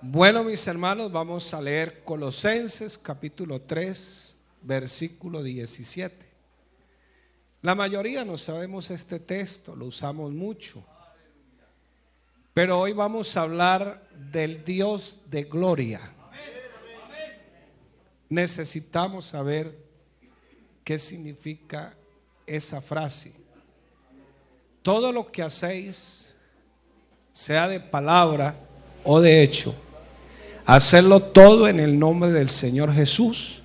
Bueno, mis hermanos, vamos a leer Colosenses capítulo 3, versículo 17. La mayoría no sabemos este texto, lo usamos mucho. Pero hoy vamos a hablar del Dios de gloria. Necesitamos saber qué significa esa frase. Todo lo que hacéis, sea de palabra o de hecho, Hacerlo todo en el nombre del Señor Jesús,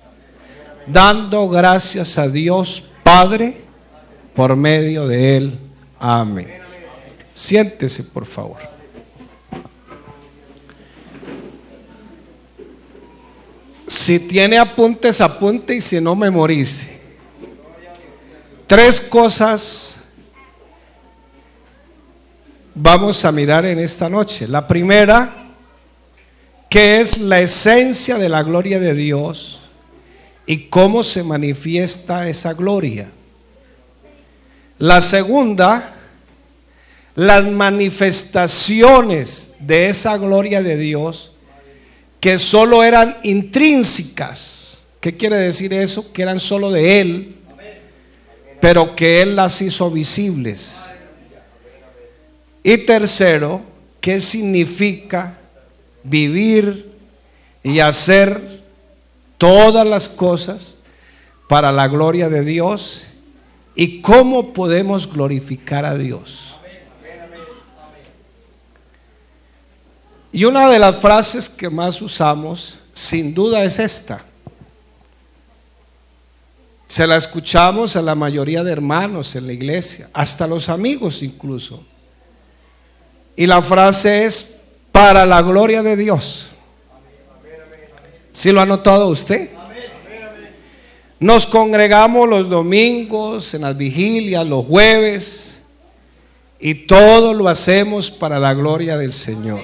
dando gracias a Dios Padre por medio de Él. Amén. Siéntese, por favor. Si tiene apuntes, apunte y si no, memorice. Tres cosas vamos a mirar en esta noche. La primera que es la esencia de la gloria de Dios y cómo se manifiesta esa gloria. La segunda, las manifestaciones de esa gloria de Dios que solo eran intrínsecas. ¿Qué quiere decir eso? Que eran solo de Él, pero que Él las hizo visibles. Y tercero, ¿qué significa vivir y hacer todas las cosas para la gloria de Dios y cómo podemos glorificar a Dios. Y una de las frases que más usamos, sin duda, es esta. Se la escuchamos a la mayoría de hermanos en la iglesia, hasta los amigos incluso. Y la frase es, para la gloria de Dios. ¿Sí lo ha notado usted? Nos congregamos los domingos, en las vigilias, los jueves, y todo lo hacemos para la gloria del Señor.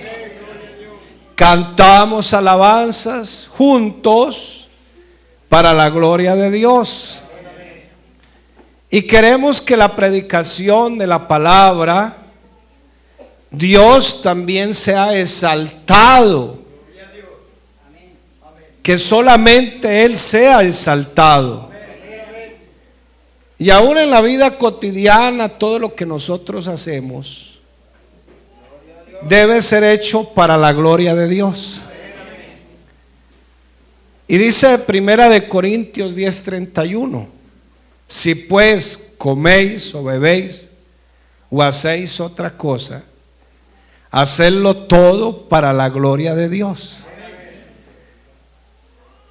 Cantamos alabanzas juntos para la gloria de Dios. Y queremos que la predicación de la palabra Dios también se ha exaltado. Que solamente Él sea exaltado. Y aún en la vida cotidiana, todo lo que nosotros hacemos debe ser hecho para la gloria de Dios. Y dice Primera de Corintios 10:31, si pues coméis o bebéis o hacéis otra cosa, hacerlo todo para la gloria de Dios.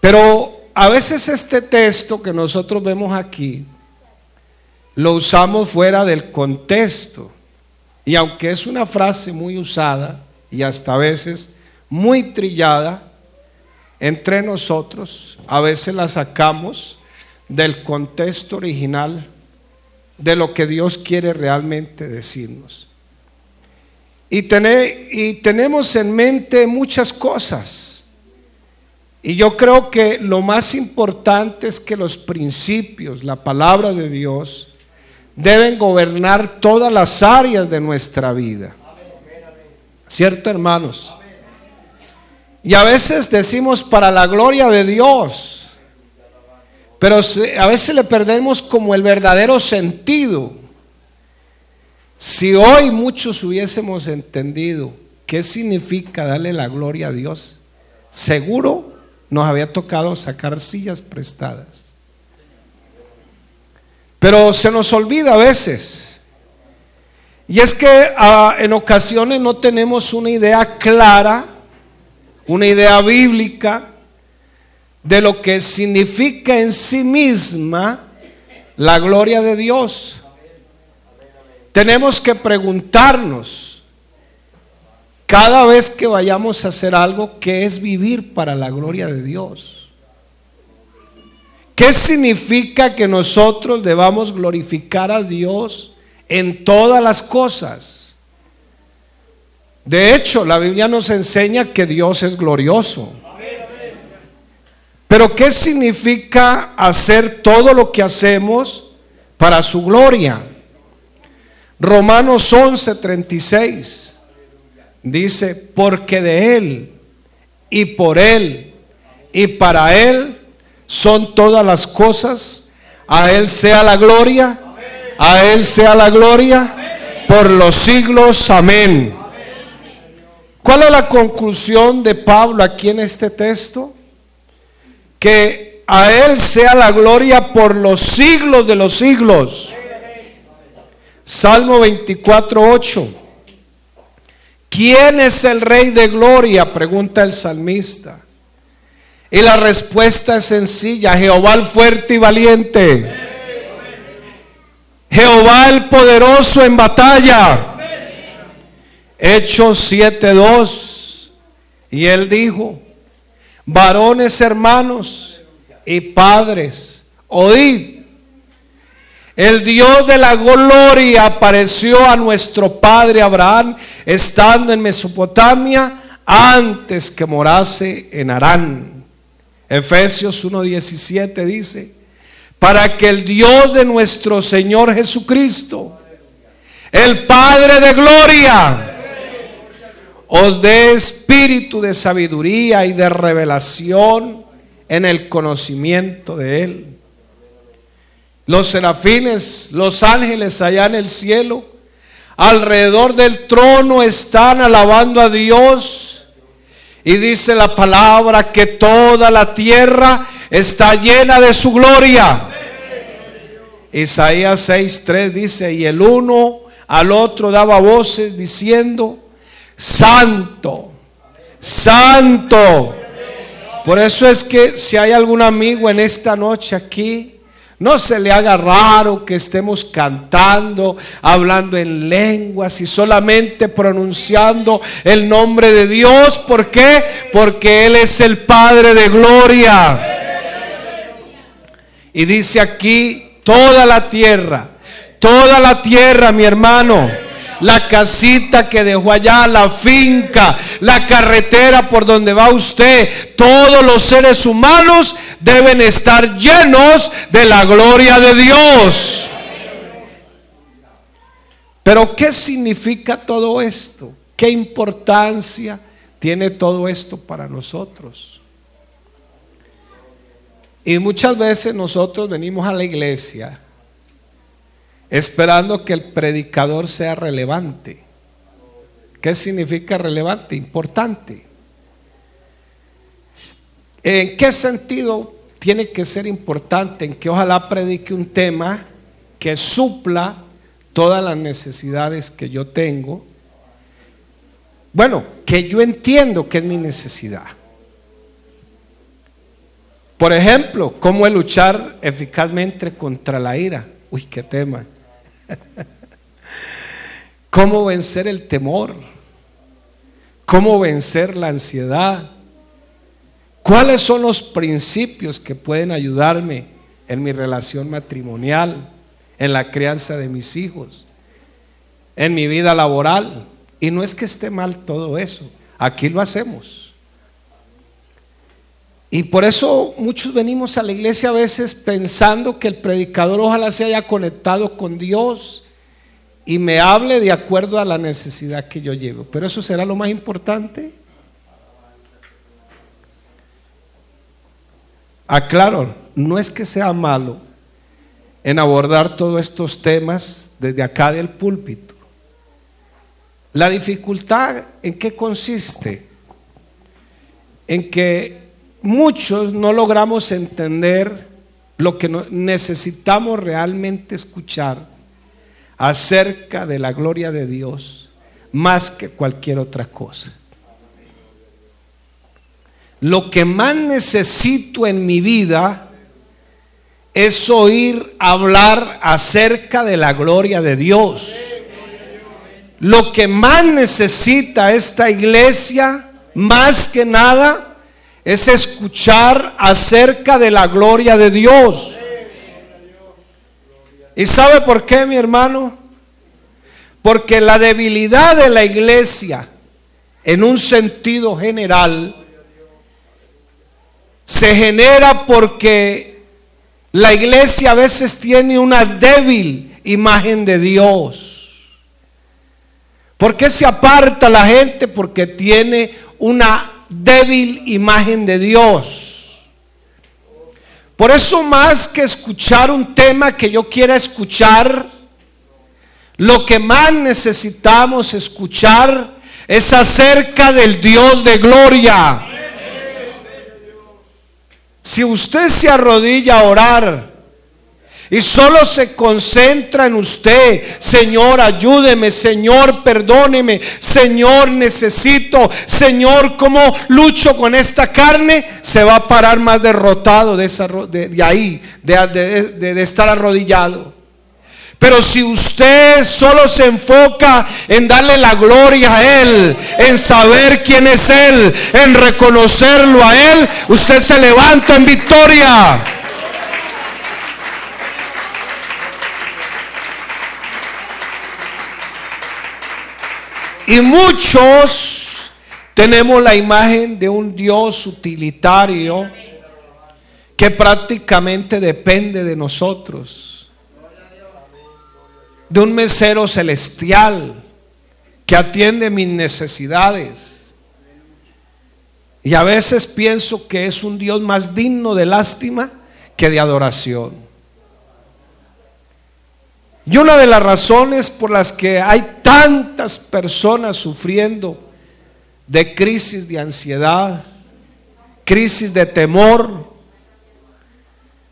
Pero a veces este texto que nosotros vemos aquí lo usamos fuera del contexto. Y aunque es una frase muy usada y hasta a veces muy trillada entre nosotros, a veces la sacamos del contexto original de lo que Dios quiere realmente decirnos. Y, y tenemos en mente muchas cosas. Y yo creo que lo más importante es que los principios, la palabra de Dios, deben gobernar todas las áreas de nuestra vida. ¿Cierto, hermanos? Y a veces decimos para la gloria de Dios, pero a veces le perdemos como el verdadero sentido. Si hoy muchos hubiésemos entendido qué significa darle la gloria a Dios, seguro nos había tocado sacar sillas prestadas. Pero se nos olvida a veces. Y es que ah, en ocasiones no tenemos una idea clara, una idea bíblica de lo que significa en sí misma la gloria de Dios. Tenemos que preguntarnos cada vez que vayamos a hacer algo, ¿qué es vivir para la gloria de Dios? ¿Qué significa que nosotros debamos glorificar a Dios en todas las cosas? De hecho, la Biblia nos enseña que Dios es glorioso. Pero ¿qué significa hacer todo lo que hacemos para su gloria? Romanos 11:36 dice, porque de Él y por Él y para Él son todas las cosas. A Él sea la gloria, a Él sea la gloria por los siglos. Amén. ¿Cuál es la conclusión de Pablo aquí en este texto? Que a Él sea la gloria por los siglos de los siglos. Salmo 24, 8. ¿Quién es el rey de gloria? Pregunta el salmista. Y la respuesta es sencilla, Jehová el fuerte y valiente. Jehová el poderoso en batalla. Hechos 7:2. Y él dijo, varones hermanos y padres, oíd. El Dios de la gloria apareció a nuestro padre Abraham estando en Mesopotamia antes que morase en Harán. Efesios 1:17 dice, para que el Dios de nuestro Señor Jesucristo, el Padre de gloria, os dé espíritu de sabiduría y de revelación en el conocimiento de Él. Los serafines, los ángeles allá en el cielo, alrededor del trono están alabando a Dios. Y dice la palabra que toda la tierra está llena de su gloria. Isaías 6:3 dice, y el uno al otro daba voces diciendo, santo, santo. Por eso es que si hay algún amigo en esta noche aquí, no se le haga raro que estemos cantando, hablando en lenguas y solamente pronunciando el nombre de Dios. ¿Por qué? Porque Él es el Padre de gloria. Y dice aquí, toda la tierra, toda la tierra, mi hermano la casita que dejó allá, la finca, la carretera por donde va usted. Todos los seres humanos deben estar llenos de la gloria de Dios. Pero ¿qué significa todo esto? ¿Qué importancia tiene todo esto para nosotros? Y muchas veces nosotros venimos a la iglesia esperando que el predicador sea relevante. ¿Qué significa relevante? Importante. ¿En qué sentido tiene que ser importante? En que ojalá predique un tema que supla todas las necesidades que yo tengo. Bueno, que yo entiendo que es mi necesidad. Por ejemplo, cómo luchar eficazmente contra la ira. Uy, qué tema. ¿Cómo vencer el temor? ¿Cómo vencer la ansiedad? ¿Cuáles son los principios que pueden ayudarme en mi relación matrimonial, en la crianza de mis hijos, en mi vida laboral? Y no es que esté mal todo eso, aquí lo hacemos. Y por eso muchos venimos a la iglesia a veces pensando que el predicador ojalá se haya conectado con Dios y me hable de acuerdo a la necesidad que yo llevo. Pero eso será lo más importante. Aclaro, no es que sea malo en abordar todos estos temas desde acá del púlpito. La dificultad en qué consiste? En que muchos no logramos entender lo que necesitamos realmente escuchar acerca de la gloria de Dios más que cualquier otra cosa. Lo que más necesito en mi vida es oír hablar acerca de la gloria de Dios. Lo que más necesita esta iglesia, más que nada, es escuchar acerca de la gloria de Dios. ¿Y sabe por qué, mi hermano? Porque la debilidad de la iglesia, en un sentido general, se genera porque la iglesia a veces tiene una débil imagen de Dios. ¿Por qué se aparta la gente? Porque tiene una débil imagen de Dios. Por eso más que escuchar un tema que yo quiera escuchar, lo que más necesitamos escuchar es acerca del Dios de gloria. Si usted se arrodilla a orar y solo se concentra en usted, Señor, ayúdeme, Señor, perdóneme, Señor, necesito, Señor, ¿cómo lucho con esta carne? Se va a parar más derrotado de, ahí, de estar arrodillado. Pero si usted solo se enfoca en darle la gloria a Él, en saber quién es Él, en reconocerlo a Él, usted se levanta en victoria. Y muchos tenemos la imagen de un Dios utilitario que prácticamente depende de nosotros de un mesero celestial que atiende mis necesidades. Y a veces pienso que es un Dios más digno de lástima que de adoración. Y una de las razones por las que hay tantas personas sufriendo de crisis de ansiedad, crisis de temor,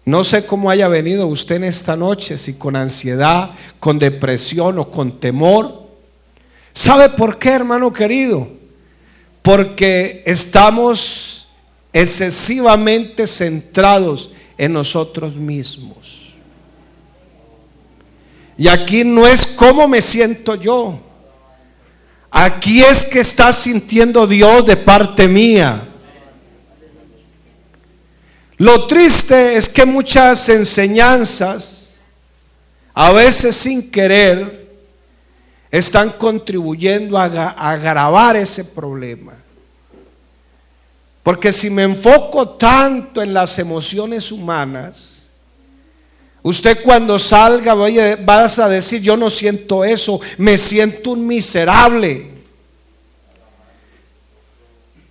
no sé cómo haya venido usted en esta noche, si con ansiedad, con depresión o con temor. ¿Sabe por qué, hermano querido? Porque estamos excesivamente centrados en nosotros mismos. Y aquí no es cómo me siento yo. Aquí es que está sintiendo Dios de parte mía. Lo triste es que muchas enseñanzas, a veces sin querer, están contribuyendo a, agravar ese problema. Porque si me enfoco tanto en las emociones humanas, usted cuando salga vas a decir, yo no siento eso, me siento un miserable.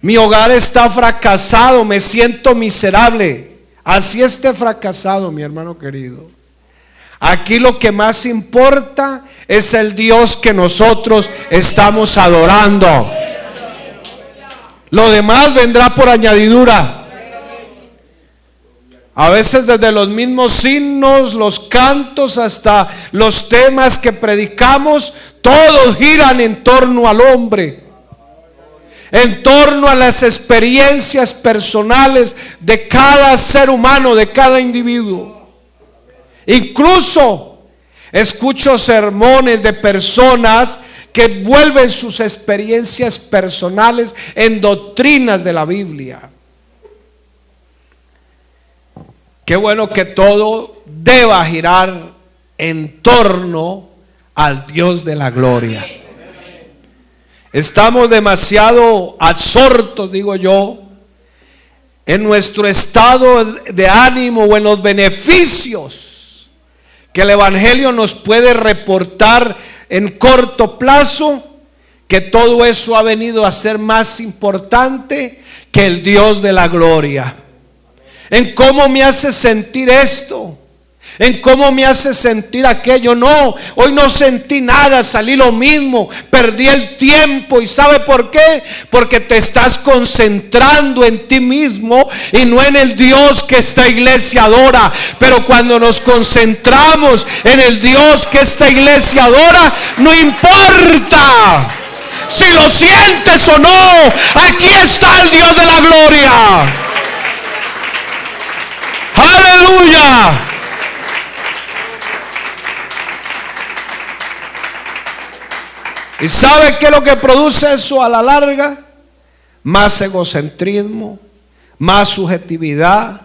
Mi hogar está fracasado, me siento miserable. Así esté fracasado, mi hermano querido. Aquí lo que más importa es el Dios que nosotros estamos adorando. Lo demás vendrá por añadidura. A veces desde los mismos signos, los cantos, hasta los temas que predicamos, todos giran en torno al hombre en torno a las experiencias personales de cada ser humano, de cada individuo. Incluso escucho sermones de personas que vuelven sus experiencias personales en doctrinas de la Biblia. Qué bueno que todo deba girar en torno al Dios de la gloria. Estamos demasiado absortos, digo yo, en nuestro estado de ánimo o en los beneficios que el Evangelio nos puede reportar en corto plazo, que todo eso ha venido a ser más importante que el Dios de la gloria. En cómo me hace sentir esto en cómo me hace sentir aquello. No, hoy no sentí nada, salí lo mismo, perdí el tiempo. ¿Y sabe por qué? Porque te estás concentrando en ti mismo y no en el Dios que esta iglesia adora. Pero cuando nos concentramos en el Dios que esta iglesia adora, no importa. Si lo sientes o no, aquí está el Dios de la gloria. Aleluya. ¿Y sabe qué es lo que produce eso a la larga? Más egocentrismo, más subjetividad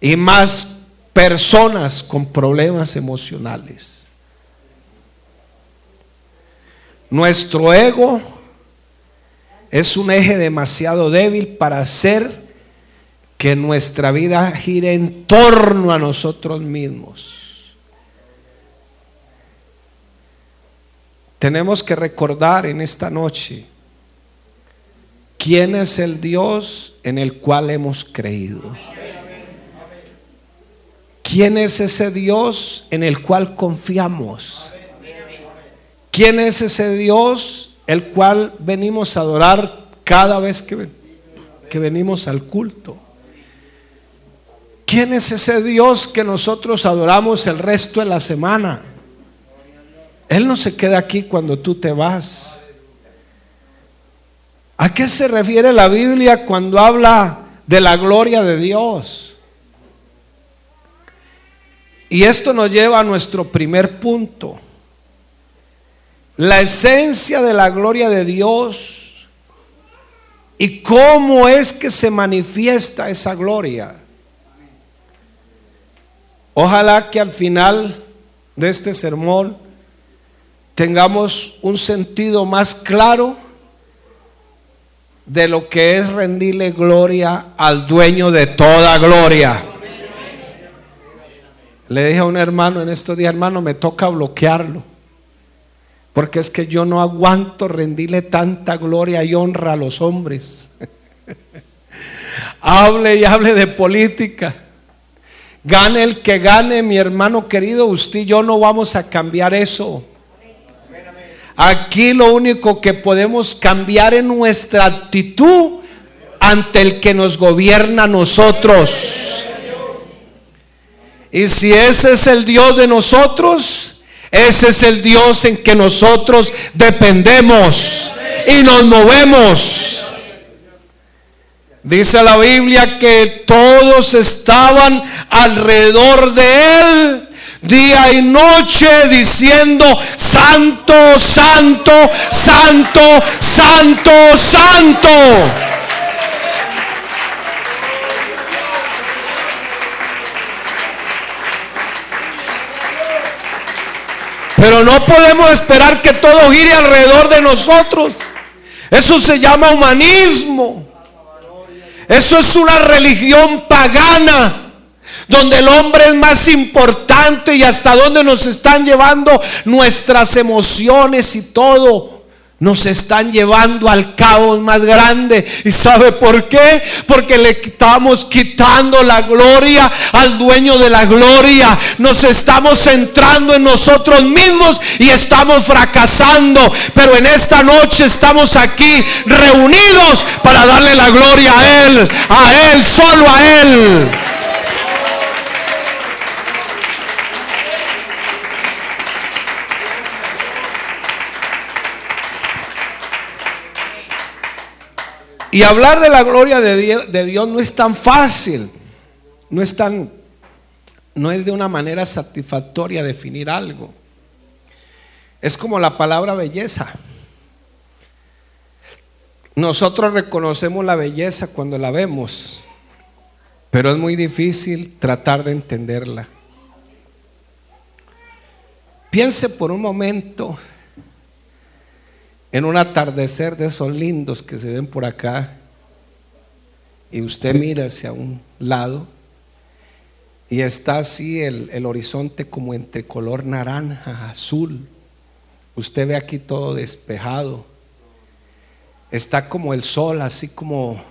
y más personas con problemas emocionales. Nuestro ego es un eje demasiado débil para hacer que nuestra vida gire en torno a nosotros mismos. Tenemos que recordar en esta noche quién es el Dios en el cual hemos creído. ¿Quién es ese Dios en el cual confiamos? ¿Quién es ese Dios el cual venimos a adorar cada vez que, que venimos al culto? ¿Quién es ese Dios que nosotros adoramos el resto de la semana? Él no se queda aquí cuando tú te vas. ¿A qué se refiere la Biblia cuando habla de la gloria de Dios? Y esto nos lleva a nuestro primer punto. La esencia de la gloria de Dios y cómo es que se manifiesta esa gloria. Ojalá que al final de este sermón tengamos un sentido más claro de lo que es rendirle gloria al dueño de toda gloria. Le dije a un hermano en estos días, hermano, me toca bloquearlo. Porque es que yo no aguanto rendirle tanta gloria y honra a los hombres. hable y hable de política. Gane el que gane, mi hermano querido, usted y yo no vamos a cambiar eso. Aquí lo único que podemos cambiar es nuestra actitud ante el que nos gobierna a nosotros. Y si ese es el Dios de nosotros, ese es el Dios en que nosotros dependemos y nos movemos. Dice la Biblia que todos estaban alrededor de él día y noche diciendo, santo, santo, santo, santo, santo. Pero no podemos esperar que todo gire alrededor de nosotros. Eso se llama humanismo. Eso es una religión pagana donde el hombre es más importante y hasta donde nos están llevando nuestras emociones y todo. Nos están llevando al caos más grande. ¿Y sabe por qué? Porque le estamos quitando la gloria al dueño de la gloria. Nos estamos centrando en nosotros mismos y estamos fracasando. Pero en esta noche estamos aquí reunidos para darle la gloria a Él. A Él, solo a Él. Y hablar de la gloria de Dios, no es tan fácil, no es tan, no es de una manera satisfactoria definir algo. Es como la palabra belleza. Nosotros reconocemos la belleza cuando la vemos, pero es muy difícil tratar de entenderla. Piense por un momento en un atardecer de esos lindos que se ven por acá, y usted mira hacia un lado, y está así el, el, horizonte como entre color naranja, azul. Usted ve aquí todo despejado. Está como el sol, así como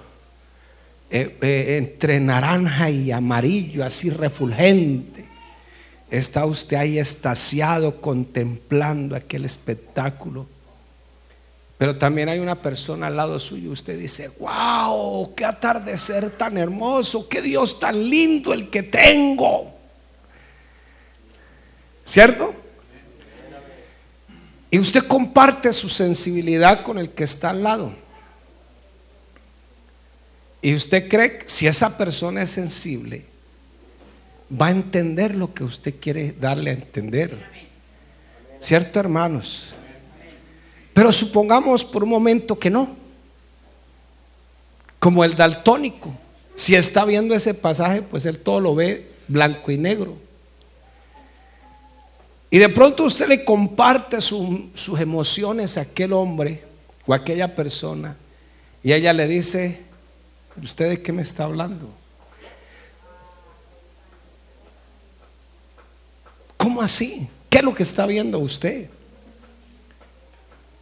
eh, eh, entre naranja y amarillo, así refulgente. Está usted ahí estaciado contemplando aquel espectáculo. Pero también hay una persona al lado suyo. Usted dice, wow, qué atardecer tan hermoso, qué Dios tan lindo el que tengo. ¿Cierto? Y usted comparte su sensibilidad con el que está al lado. Y usted cree que si esa persona es sensible, va a entender lo que usted quiere darle a entender. ¿Cierto, hermanos? Pero supongamos por un momento que no. Como el daltónico. Si está viendo ese pasaje, pues él todo lo ve blanco y negro. Y de pronto usted le comparte sus emociones a aquel hombre o a aquella persona. Y ella le dice, ¿usted de qué me está hablando? ¿Cómo así? ¿Qué es lo que está viendo usted?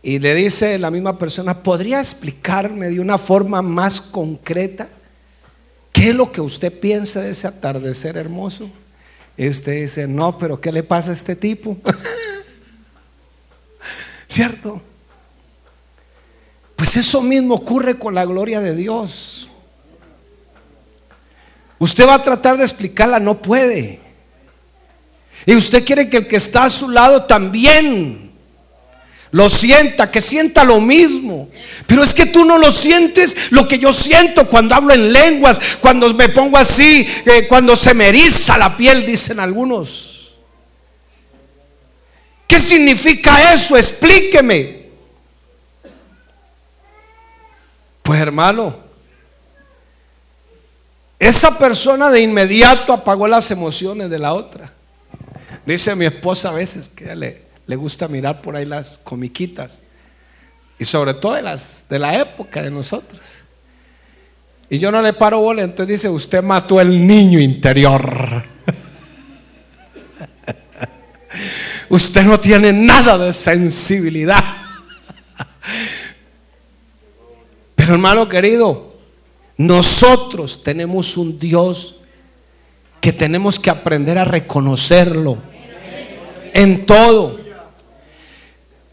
Y le dice la misma persona, ¿podría explicarme de una forma más concreta qué es lo que usted piensa de ese atardecer hermoso? Y usted dice, no, pero ¿qué le pasa a este tipo? ¿Cierto? Pues eso mismo ocurre con la gloria de Dios. Usted va a tratar de explicarla, no puede. Y usted quiere que el que está a su lado también lo sienta, que sienta lo mismo. Pero es que tú no lo sientes lo que yo siento cuando hablo en lenguas, cuando me pongo así, eh, cuando se me eriza la piel, dicen algunos. ¿Qué significa eso? Explíqueme. Pues hermano, esa persona de inmediato apagó las emociones de la otra. Dice mi esposa a veces que le, le gusta mirar por ahí las comiquitas. Y sobre todo de, las, de la época de nosotros. Y yo no le paro bola, entonces dice, usted mató el niño interior. usted no tiene nada de sensibilidad. Pero hermano querido, nosotros tenemos un Dios que tenemos que aprender a reconocerlo en todo.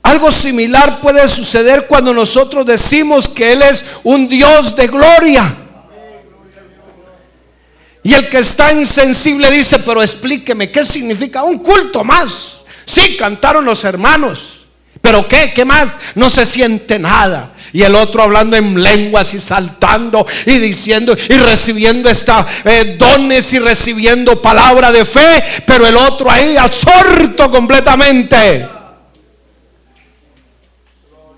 Algo similar puede suceder cuando nosotros decimos que Él es un Dios de gloria. Y el que está insensible dice, pero explíqueme, ¿qué significa un culto más? Sí, cantaron los hermanos, pero ¿qué? ¿Qué más? No se siente nada. Y el otro hablando en lenguas y saltando y diciendo y recibiendo esta eh, dones y recibiendo palabra de fe, pero el otro ahí absorto completamente.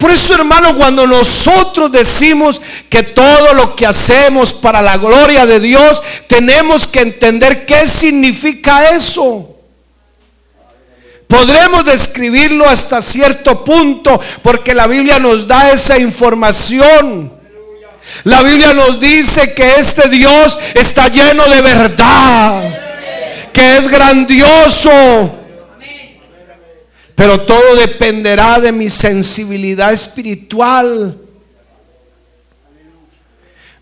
Por eso, hermano, cuando nosotros decimos que todo lo que hacemos para la gloria de Dios, tenemos que entender qué significa eso. Podremos describirlo hasta cierto punto porque la Biblia nos da esa información. La Biblia nos dice que este Dios está lleno de verdad, que es grandioso pero todo dependerá de mi sensibilidad espiritual.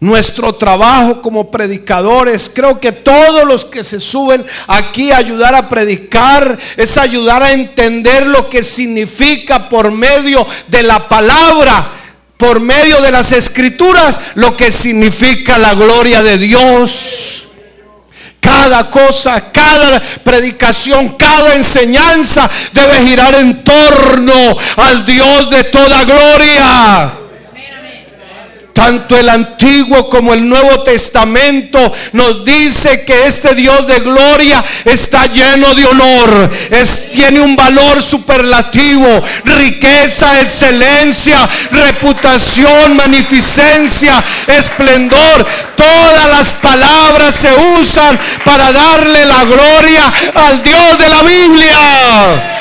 Nuestro trabajo como predicadores, creo que todos los que se suben aquí a ayudar a predicar es ayudar a entender lo que significa por medio de la palabra, por medio de las escrituras, lo que significa la gloria de Dios. Cada cosa, cada predicación, cada enseñanza debe girar en torno al Dios de toda gloria. Tanto el Antiguo como el Nuevo Testamento nos dice que este Dios de gloria está lleno de honor, tiene un valor superlativo, riqueza, excelencia, reputación, magnificencia, esplendor. Todas las palabras se usan para darle la gloria al Dios de la Biblia.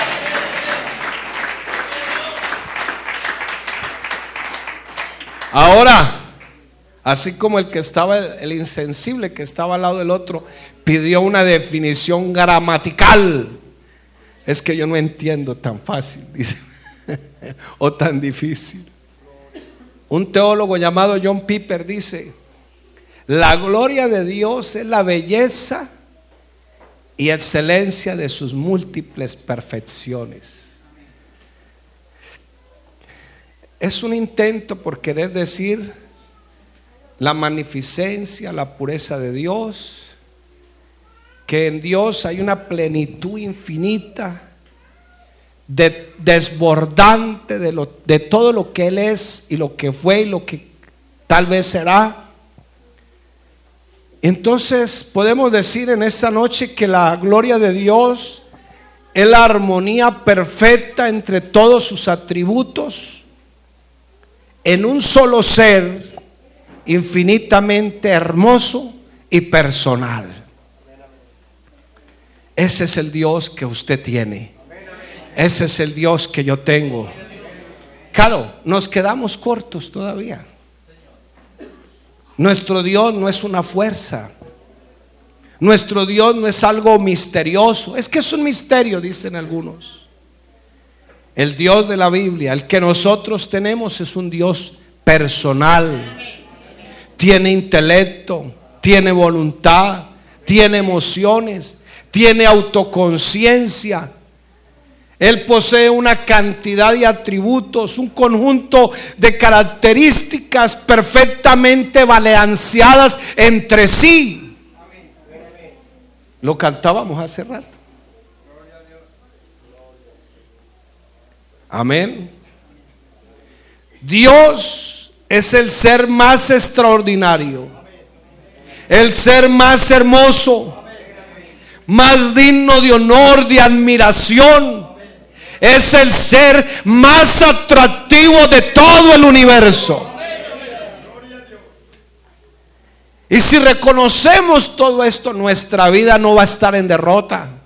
Ahora, así como el que estaba, el insensible que estaba al lado del otro, pidió una definición gramatical. Es que yo no entiendo tan fácil, dice, o tan difícil. Un teólogo llamado John Piper dice, la gloria de Dios es la belleza y excelencia de sus múltiples perfecciones. Es un intento por querer decir la magnificencia, la pureza de Dios, que en Dios hay una plenitud infinita, de, desbordante de, lo, de todo lo que Él es y lo que fue y lo que tal vez será. Entonces podemos decir en esta noche que la gloria de Dios es la armonía perfecta entre todos sus atributos en un solo ser infinitamente hermoso y personal. Ese es el Dios que usted tiene. Ese es el Dios que yo tengo. Claro, nos quedamos cortos todavía. Nuestro Dios no es una fuerza. Nuestro Dios no es algo misterioso. Es que es un misterio, dicen algunos. El Dios de la Biblia, el que nosotros tenemos es un Dios personal. Tiene intelecto, tiene voluntad, tiene emociones, tiene autoconciencia. Él posee una cantidad de atributos, un conjunto de características perfectamente balanceadas entre sí. Lo cantábamos hace rato. Amén. Dios es el ser más extraordinario, el ser más hermoso, más digno de honor, de admiración. Es el ser más atractivo de todo el universo. Y si reconocemos todo esto, nuestra vida no va a estar en derrota.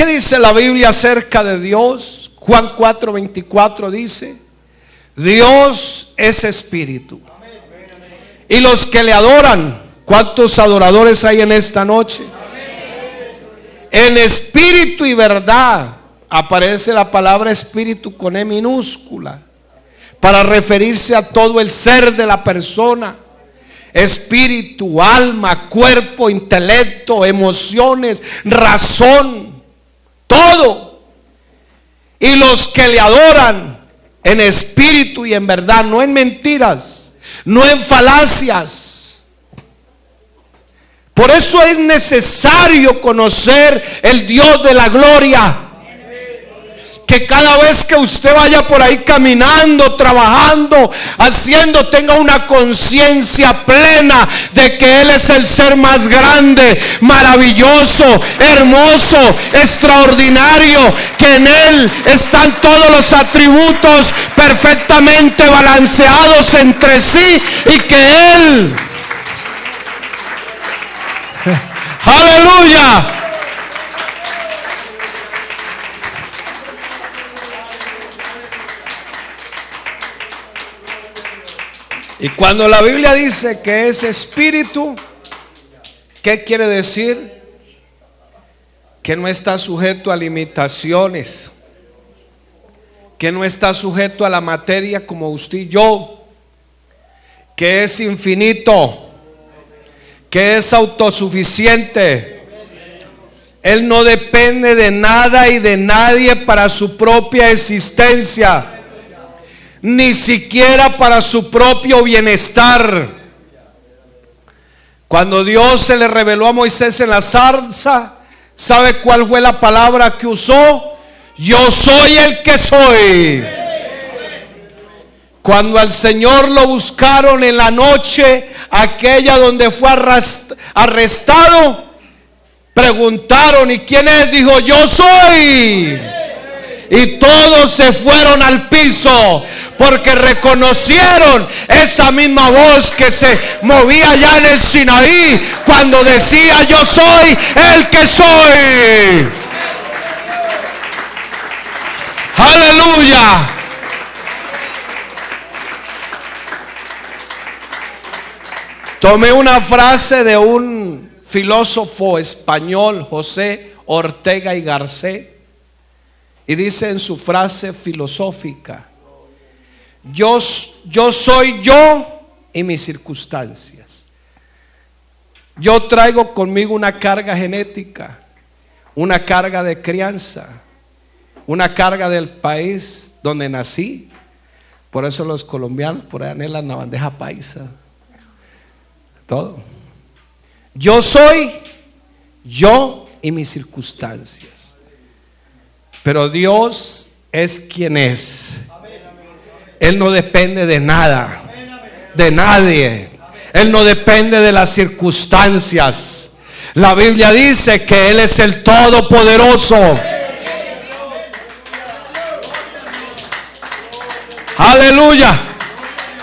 ¿Qué dice la Biblia acerca de Dios? Juan 4:24 dice, Dios es espíritu. Y los que le adoran, ¿cuántos adoradores hay en esta noche? En espíritu y verdad aparece la palabra espíritu con E minúscula para referirse a todo el ser de la persona. Espíritu, alma, cuerpo, intelecto, emociones, razón todo. Y los que le adoran en espíritu y en verdad, no en mentiras, no en falacias. Por eso es necesario conocer el Dios de la gloria que cada vez que usted vaya por ahí caminando, trabajando, haciendo, tenga una conciencia plena de que Él es el ser más grande, maravilloso, hermoso, extraordinario, que en Él están todos los atributos perfectamente balanceados entre sí y que Él... Aleluya Y cuando la Biblia dice que es espíritu, ¿qué quiere decir? Que no está sujeto a limitaciones, que no está sujeto a la materia como usted y yo, que es infinito, que es autosuficiente. Él no depende de nada y de nadie para su propia existencia ni siquiera para su propio bienestar. Cuando Dios se le reveló a Moisés en la zarza, ¿sabe cuál fue la palabra que usó? Yo soy el que soy. Cuando al Señor lo buscaron en la noche, aquella donde fue arrestado, preguntaron, ¿y quién es? Dijo, yo soy y todos se fueron al piso porque reconocieron esa misma voz que se movía allá en el Sinaí cuando decía yo soy el que soy. Aleluya. Tomé una frase de un filósofo español, José Ortega y Garcés y dice en su frase filosófica, yo, soy yo y mis circunstancias. Yo traigo conmigo una carga genética, una carga de crianza, una carga del país donde nací. Por eso los colombianos por ahí anhelan la bandeja paisa. Todo. Yo soy yo y mis circunstancias. Pero Dios es quien es. Él no depende de nada, de nadie. Él no depende de las circunstancias. La Biblia dice que Él es el Todopoderoso. Aleluya.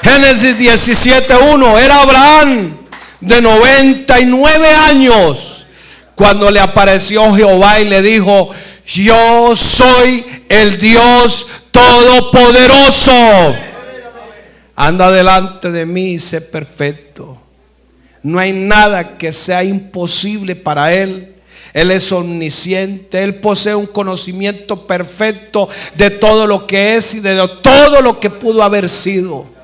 Génesis 17.1. Era Abraham de 99 años cuando le apareció Jehová y le dijo, yo soy el Dios todopoderoso. Anda delante de mí y sé perfecto. No hay nada que sea imposible para Él. Él es omnisciente, Él posee un conocimiento perfecto de todo lo que es y de todo lo que pudo haber sido.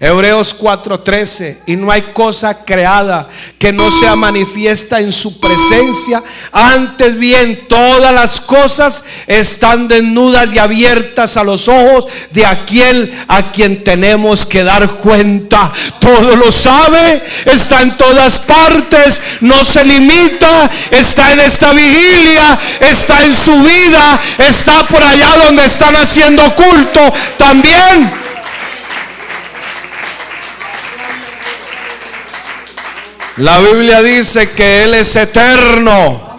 Hebreos 4:13, y no hay cosa creada que no sea manifiesta en su presencia. Antes bien, todas las cosas están desnudas y abiertas a los ojos de aquel a quien tenemos que dar cuenta. Todo lo sabe, está en todas partes, no se limita, está en esta vigilia, está en su vida, está por allá donde están haciendo culto también. La Biblia dice que Él es eterno.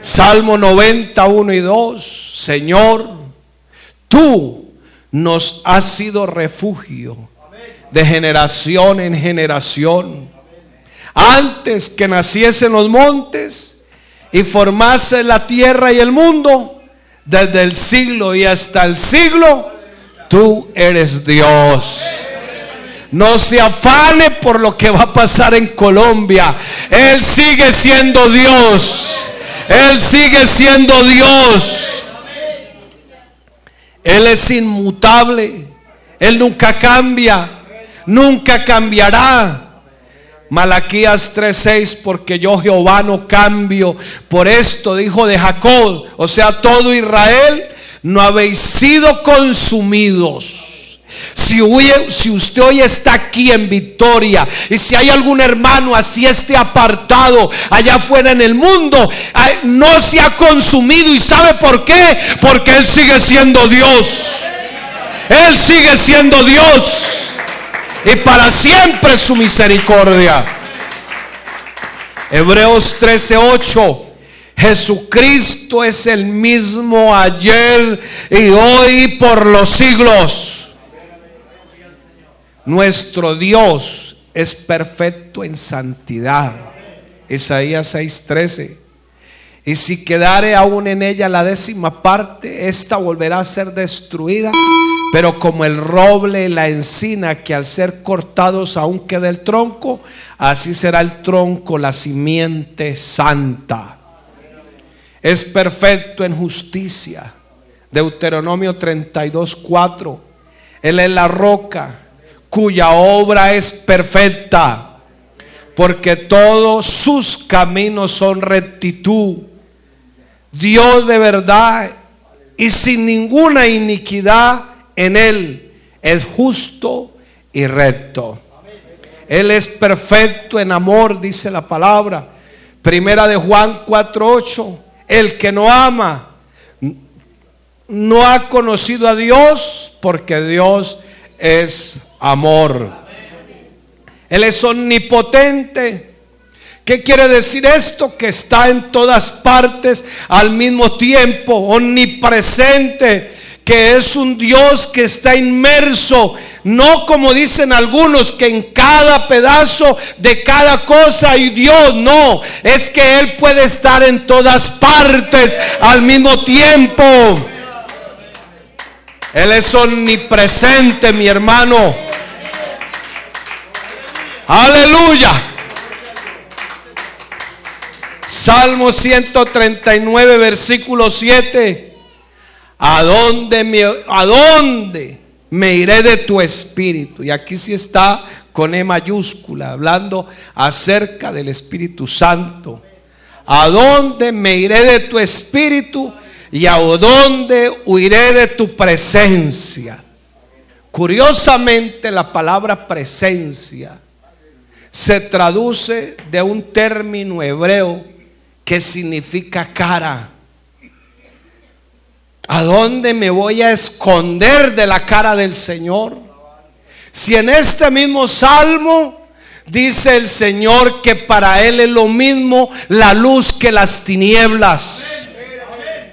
Salmo 91 y 2. Señor, tú nos has sido refugio de generación en generación. Antes que naciesen los montes y formase la tierra y el mundo, desde el siglo y hasta el siglo, tú eres Dios. No se afane por lo que va a pasar en Colombia. Él sigue siendo Dios. Él sigue siendo Dios. Él es inmutable. Él nunca cambia. Nunca cambiará. Malaquías 3:6, porque yo Jehová no cambio. Por esto dijo de Jacob, o sea, todo Israel, no habéis sido consumidos. Si, usted hoy está aquí en victoria y si hay algún hermano así esté apartado allá afuera en el mundo, no se ha consumido y sabe por qué, porque Él sigue siendo Dios. Él sigue siendo Dios y para siempre su misericordia. Hebreos 13:8. Jesucristo es el mismo ayer y hoy por los siglos. Nuestro Dios es perfecto en santidad. Isaías 6:13. Y si quedare aún en ella la décima parte, esta volverá a ser destruida. Pero como el roble y la encina, que al ser cortados aún queda el tronco, así será el tronco, la simiente santa. Es perfecto en justicia. Deuteronomio 32:4. Él es la roca cuya obra es perfecta, porque todos sus caminos son rectitud. Dios de verdad y sin ninguna iniquidad en él es justo y recto. Él es perfecto en amor, dice la palabra. Primera de Juan 4:8. El que no ama no ha conocido a Dios porque Dios es amor. Él es omnipotente. ¿Qué quiere decir esto? Que está en todas partes al mismo tiempo, omnipresente, que es un Dios que está inmerso, no como dicen algunos, que en cada pedazo de cada cosa hay Dios, no, es que Él puede estar en todas partes al mismo tiempo. Él es omnipresente, mi hermano. Aleluya. Salmo 139, versículo 7. ¿A dónde, me, ¿A dónde me iré de tu espíritu? Y aquí sí está con E mayúscula, hablando acerca del Espíritu Santo. ¿A dónde me iré de tu espíritu? Y a dónde huiré de tu presencia. Curiosamente la palabra presencia se traduce de un término hebreo que significa cara. ¿A dónde me voy a esconder de la cara del Señor? Si en este mismo salmo dice el Señor que para Él es lo mismo la luz que las tinieblas.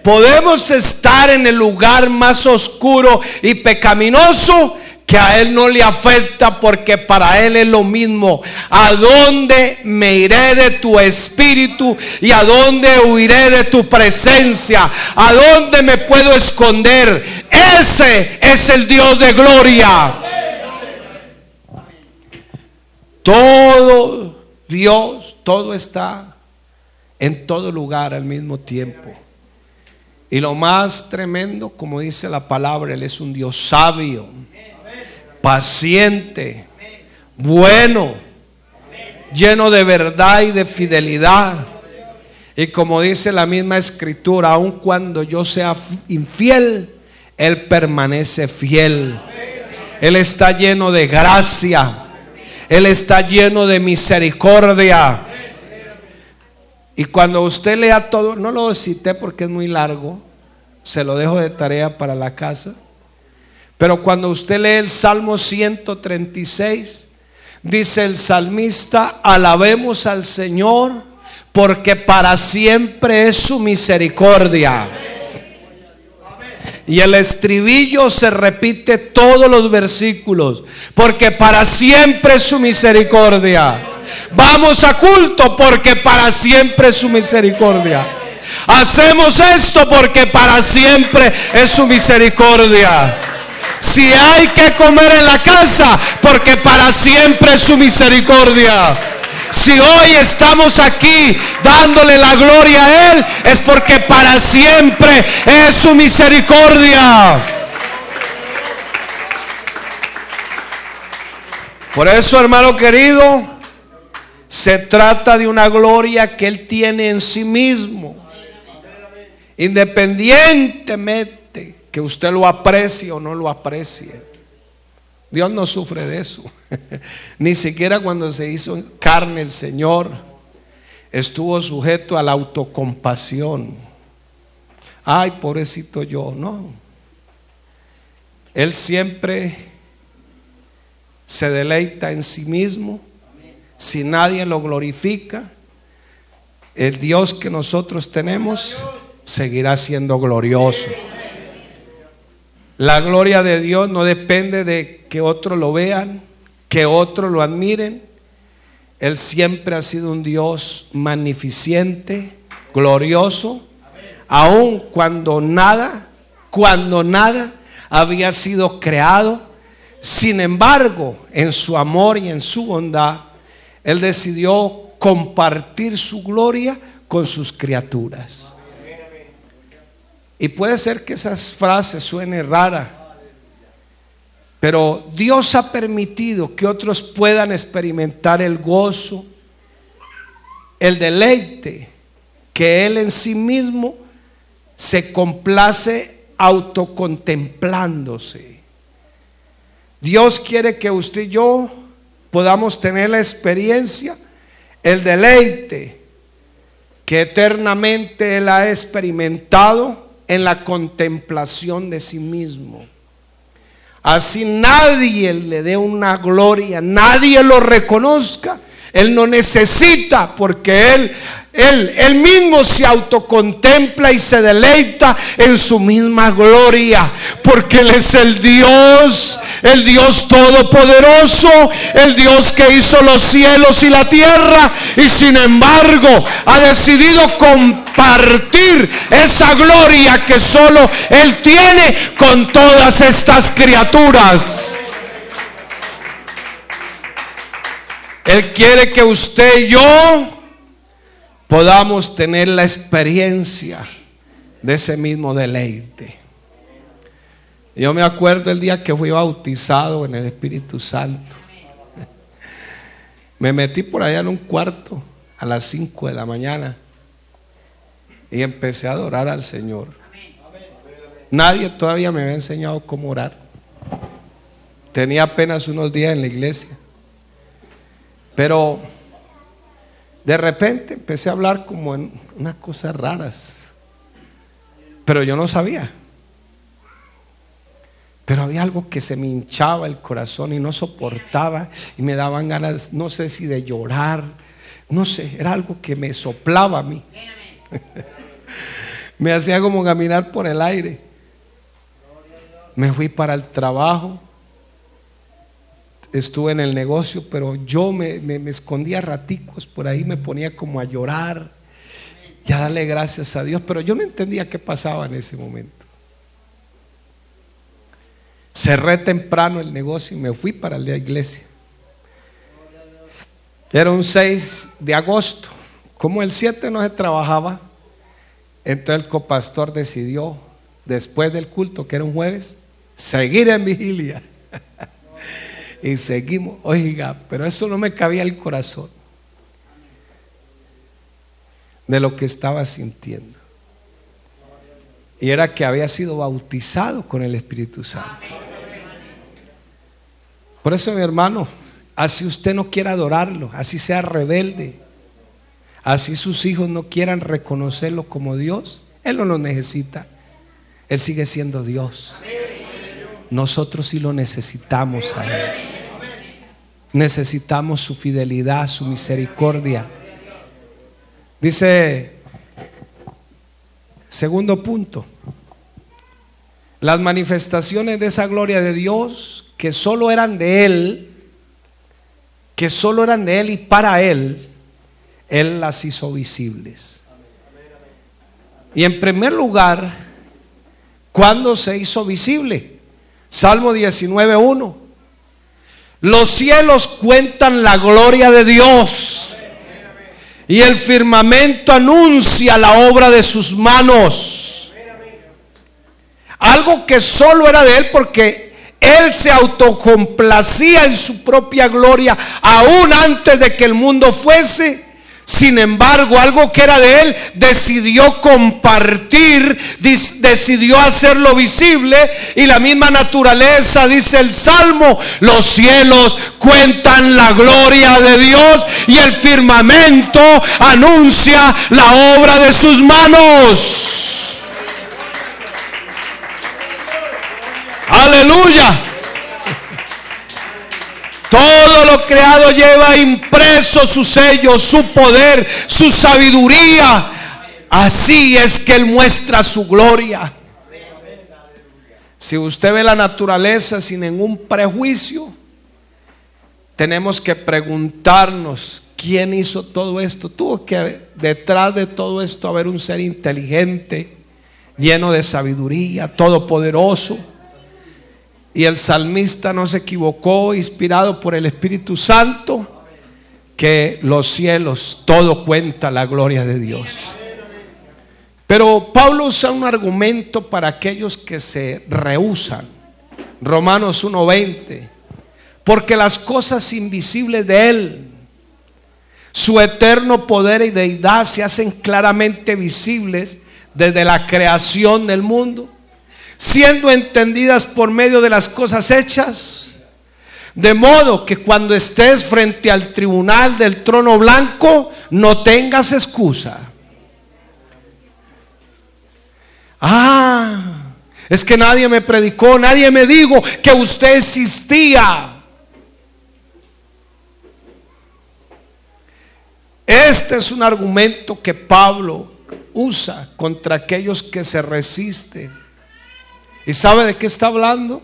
Podemos estar en el lugar más oscuro y pecaminoso que a Él no le afecta porque para Él es lo mismo. ¿A dónde me iré de tu espíritu y a dónde huiré de tu presencia? ¿A dónde me puedo esconder? Ese es el Dios de gloria. Todo Dios, todo está en todo lugar al mismo tiempo. Y lo más tremendo, como dice la palabra, Él es un Dios sabio, paciente, bueno, lleno de verdad y de fidelidad. Y como dice la misma escritura, aun cuando yo sea infiel, Él permanece fiel. Él está lleno de gracia. Él está lleno de misericordia. Y cuando usted lea todo, no lo cité porque es muy largo, se lo dejo de tarea para la casa. Pero cuando usted lee el Salmo 136, dice el salmista, alabemos al Señor porque para siempre es su misericordia. Y el estribillo se repite todos los versículos, porque para siempre es su misericordia. Vamos a culto porque para siempre es su misericordia. Hacemos esto porque para siempre es su misericordia. Si hay que comer en la casa, porque para siempre es su misericordia. Si hoy estamos aquí dándole la gloria a Él, es porque para siempre es su misericordia. Por eso, hermano querido, se trata de una gloria que Él tiene en sí mismo. Independientemente que usted lo aprecie o no lo aprecie. Dios no sufre de eso. Ni siquiera cuando se hizo carne el Señor estuvo sujeto a la autocompasión. Ay, pobrecito yo, no. Él siempre se deleita en sí mismo. Si nadie lo glorifica, el Dios que nosotros tenemos seguirá siendo glorioso. La gloria de Dios no depende de que otros lo vean, que otros lo admiren. Él siempre ha sido un Dios magnificente, glorioso, aun cuando nada, cuando nada había sido creado. Sin embargo, en su amor y en su bondad, Él decidió compartir su gloria con sus criaturas. Y puede ser que esas frases suenen raras, pero Dios ha permitido que otros puedan experimentar el gozo, el deleite, que Él en sí mismo se complace autocontemplándose. Dios quiere que usted y yo podamos tener la experiencia, el deleite que eternamente Él ha experimentado en la contemplación de sí mismo. Así nadie le dé una gloria, nadie lo reconozca. Él no necesita porque Él él, él mismo se autocontempla y se deleita en su misma gloria, porque Él es el Dios, el Dios todopoderoso, el Dios que hizo los cielos y la tierra, y sin embargo ha decidido compartir esa gloria que solo Él tiene con todas estas criaturas. Él quiere que usted y yo podamos tener la experiencia de ese mismo deleite. Yo me acuerdo el día que fui bautizado en el Espíritu Santo. Me metí por allá en un cuarto a las 5 de la mañana y empecé a adorar al Señor. Nadie todavía me había enseñado cómo orar. Tenía apenas unos días en la iglesia. Pero de repente empecé a hablar como en unas cosas raras, pero yo no sabía. Pero había algo que se me hinchaba el corazón y no soportaba y me daban ganas, no sé si de llorar, no sé, era algo que me soplaba a mí. me hacía como caminar por el aire. Me fui para el trabajo estuve en el negocio, pero yo me, escondía raticos por ahí, me ponía como a llorar y a darle gracias a Dios, pero yo no entendía qué pasaba en ese momento. Cerré temprano el negocio y me fui para la iglesia. Era un 6 de agosto, Como el 7 no se trabajaba, entonces el copastor decidió, después del culto, que era un jueves, seguir en vigilia. y seguimos, oiga, pero eso no me cabía el corazón de lo que estaba sintiendo. Y era que había sido bautizado con el Espíritu Santo. Por eso, mi hermano, así usted no quiera adorarlo, así sea rebelde, así sus hijos no quieran reconocerlo como Dios, Él no lo necesita. Él sigue siendo Dios. Nosotros sí lo necesitamos a Él. Necesitamos su fidelidad, su misericordia. Dice, segundo punto, las manifestaciones de esa gloria de Dios que solo eran de Él, que solo eran de Él y para Él, Él las hizo visibles. Y en primer lugar, ¿cuándo se hizo visible? Salmo 19.1. Los cielos cuentan la gloria de Dios y el firmamento anuncia la obra de sus manos. Algo que solo era de él porque él se autocomplacía en su propia gloria aún antes de que el mundo fuese. Sin embargo, algo que era de él, decidió compartir, decidió hacerlo visible y la misma naturaleza, dice el Salmo, los cielos cuentan la gloria de Dios y el firmamento anuncia la obra de sus manos. Aleluya. Todo lo creado lleva impreso su sello, su poder, su sabiduría. Así es que Él muestra su gloria. Si usted ve la naturaleza sin ningún prejuicio, tenemos que preguntarnos quién hizo todo esto. Tuvo que detrás de todo esto haber un ser inteligente, lleno de sabiduría, todopoderoso y el salmista no se equivocó, inspirado por el Espíritu Santo, que los cielos, todo cuenta la gloria de Dios. Pero Pablo usa un argumento para aquellos que se rehusan. Romanos 1:20. Porque las cosas invisibles de Él, su eterno poder y deidad se hacen claramente visibles desde la creación del mundo siendo entendidas por medio de las cosas hechas, de modo que cuando estés frente al tribunal del trono blanco, no tengas excusa. Ah, es que nadie me predicó, nadie me dijo que usted existía. Este es un argumento que Pablo usa contra aquellos que se resisten. ¿Y sabe de qué está hablando?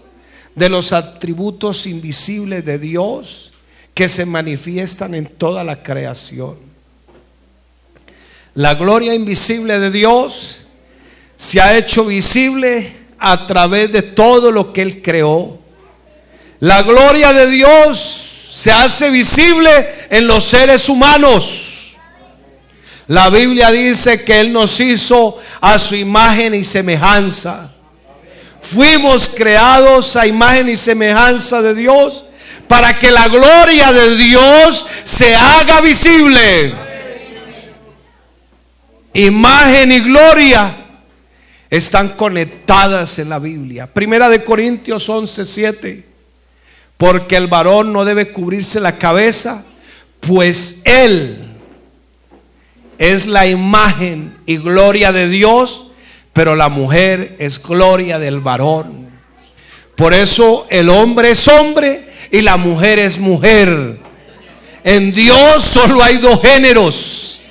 De los atributos invisibles de Dios que se manifiestan en toda la creación. La gloria invisible de Dios se ha hecho visible a través de todo lo que Él creó. La gloria de Dios se hace visible en los seres humanos. La Biblia dice que Él nos hizo a su imagen y semejanza. Fuimos creados a imagen y semejanza de Dios para que la gloria de Dios se haga visible. Imagen y gloria están conectadas en la Biblia. Primera de Corintios 11, 7. Porque el varón no debe cubrirse la cabeza, pues él es la imagen y gloria de Dios pero la mujer es gloria del varón. Por eso el hombre es hombre y la mujer es mujer. En Dios solo hay dos géneros.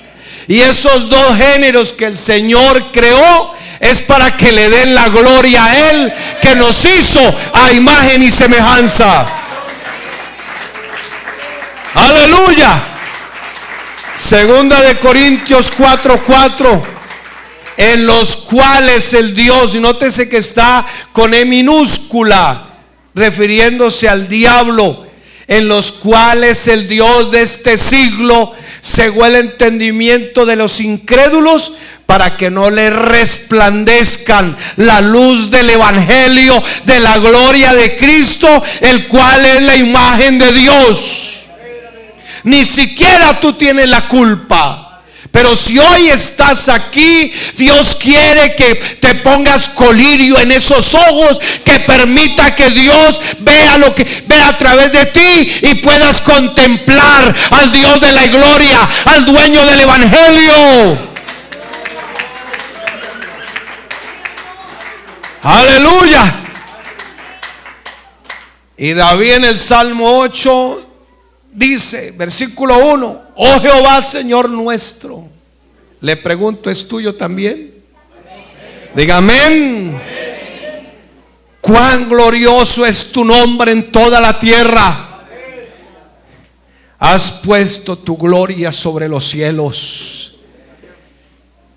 Y esos dos géneros que el Señor creó es para que le den la gloria a Él que nos hizo a imagen y semejanza. Aleluya. Segunda de Corintios 4:4 en los cuales el Dios, y nótese que está con E minúscula, refiriéndose al diablo, en los cuales el Dios de este siglo cegó el entendimiento de los incrédulos para que no le resplandezcan la luz del Evangelio de la gloria de Cristo, el cual es la imagen de Dios. Ni siquiera tú tienes la culpa. Pero si hoy estás aquí, Dios quiere que te pongas colirio en esos ojos, que permita que Dios vea lo que vea a través de ti y puedas contemplar al Dios de la gloria, al dueño del evangelio. Aleluya. Y David en el Salmo 8 dice, versículo 1, oh Jehová Señor nuestro. Le pregunto, ¿es tuyo también? Diga amén. Cuán glorioso es tu nombre en toda la tierra. Has puesto tu gloria sobre los cielos.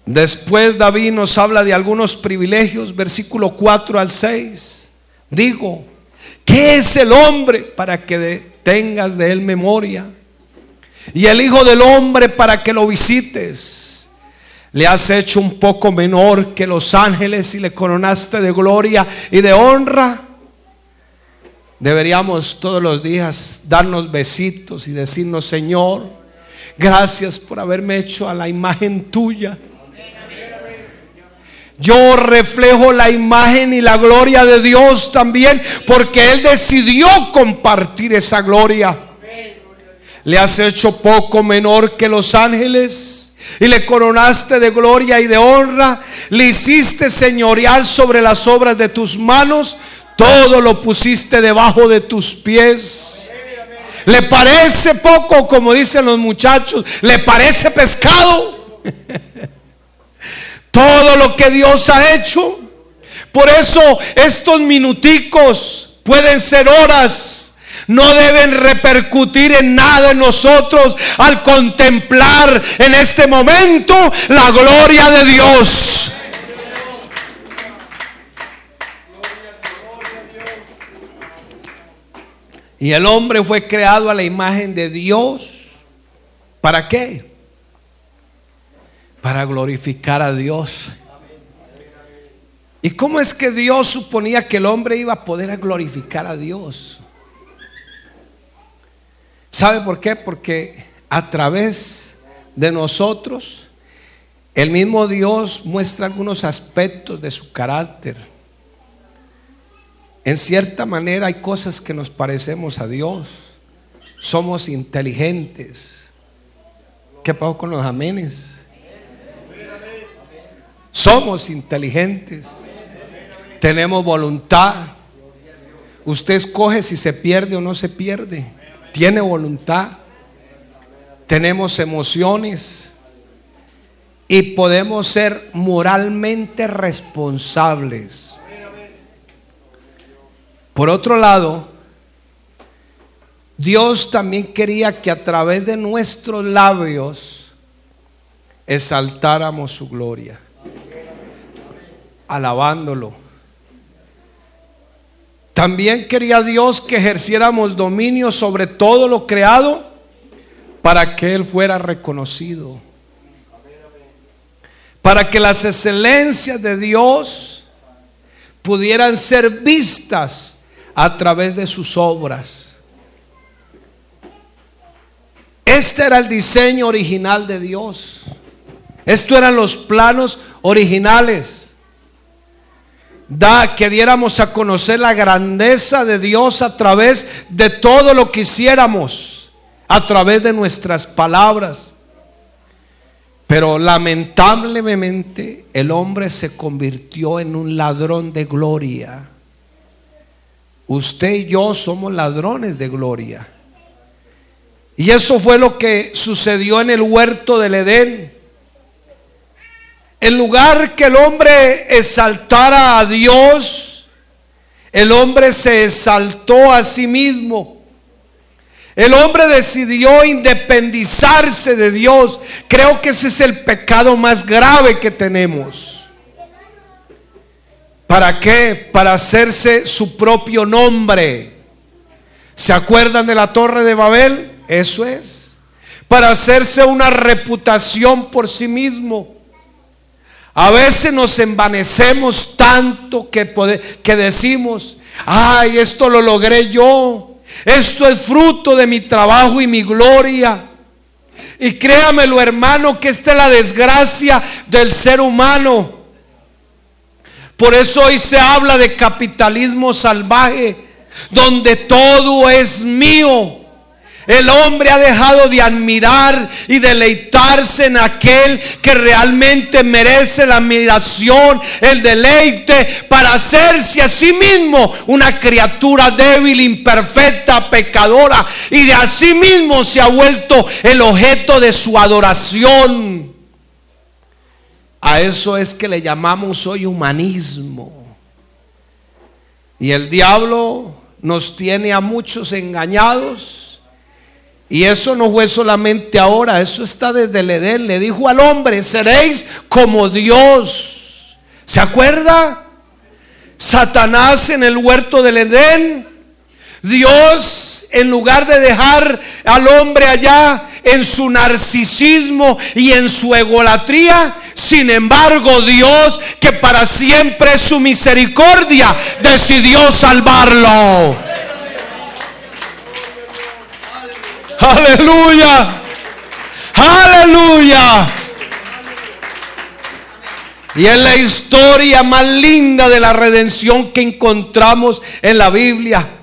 Después David nos habla de algunos privilegios, versículo 4 al 6. Digo, ¿qué es el hombre para que tengas de él memoria? Y el Hijo del Hombre para que lo visites. Le has hecho un poco menor que los ángeles y le coronaste de gloria y de honra. Deberíamos todos los días darnos besitos y decirnos, Señor, gracias por haberme hecho a la imagen tuya. Yo reflejo la imagen y la gloria de Dios también porque Él decidió compartir esa gloria. Le has hecho poco menor que los ángeles y le coronaste de gloria y de honra. Le hiciste señorear sobre las obras de tus manos. Todo lo pusiste debajo de tus pies. ¿Le parece poco, como dicen los muchachos? ¿Le parece pescado? todo lo que Dios ha hecho. Por eso estos minuticos pueden ser horas. No deben repercutir en nada en nosotros al contemplar en este momento la gloria de Dios. Y el hombre fue creado a la imagen de Dios. ¿Para qué? para glorificar a Dios. ¿Y cómo es que Dios suponía que el hombre iba a poder glorificar a Dios? ¿Sabe por qué? Porque a través de nosotros, el mismo Dios muestra algunos aspectos de su carácter. En cierta manera hay cosas que nos parecemos a Dios. Somos inteligentes. ¿Qué pasó con los amenes? Somos inteligentes. Tenemos voluntad. Usted escoge si se pierde o no se pierde. Tiene voluntad. Tenemos emociones. Y podemos ser moralmente responsables. Por otro lado, Dios también quería que a través de nuestros labios exaltáramos su gloria alabándolo. También quería Dios que ejerciéramos dominio sobre todo lo creado para que Él fuera reconocido. Para que las excelencias de Dios pudieran ser vistas a través de sus obras. Este era el diseño original de Dios. Estos eran los planos originales da que diéramos a conocer la grandeza de Dios a través de todo lo que hiciéramos, a través de nuestras palabras. Pero lamentablemente el hombre se convirtió en un ladrón de gloria. Usted y yo somos ladrones de gloria. Y eso fue lo que sucedió en el huerto del Edén. En lugar que el hombre exaltara a Dios, el hombre se exaltó a sí mismo. El hombre decidió independizarse de Dios. Creo que ese es el pecado más grave que tenemos. ¿Para qué? Para hacerse su propio nombre. ¿Se acuerdan de la torre de Babel? Eso es. para hacerse una reputación por sí mismo. A veces nos envanecemos tanto que, que decimos, ay, esto lo logré yo, esto es fruto de mi trabajo y mi gloria. Y créamelo hermano que esta es la desgracia del ser humano. Por eso hoy se habla de capitalismo salvaje, donde todo es mío. El hombre ha dejado de admirar y deleitarse en aquel que realmente merece la admiración, el deleite, para hacerse a sí mismo una criatura débil, imperfecta, pecadora. Y de a sí mismo se ha vuelto el objeto de su adoración. A eso es que le llamamos hoy humanismo. Y el diablo nos tiene a muchos engañados. Y eso no fue solamente ahora, eso está desde el Edén. Le dijo al hombre, seréis como Dios. ¿Se acuerda? Satanás en el huerto del Edén. Dios, en lugar de dejar al hombre allá en su narcisismo y en su egolatría, sin embargo, Dios, que para siempre es su misericordia, decidió salvarlo. Aleluya. Aleluya. Y es la historia más linda de la redención que encontramos en la Biblia.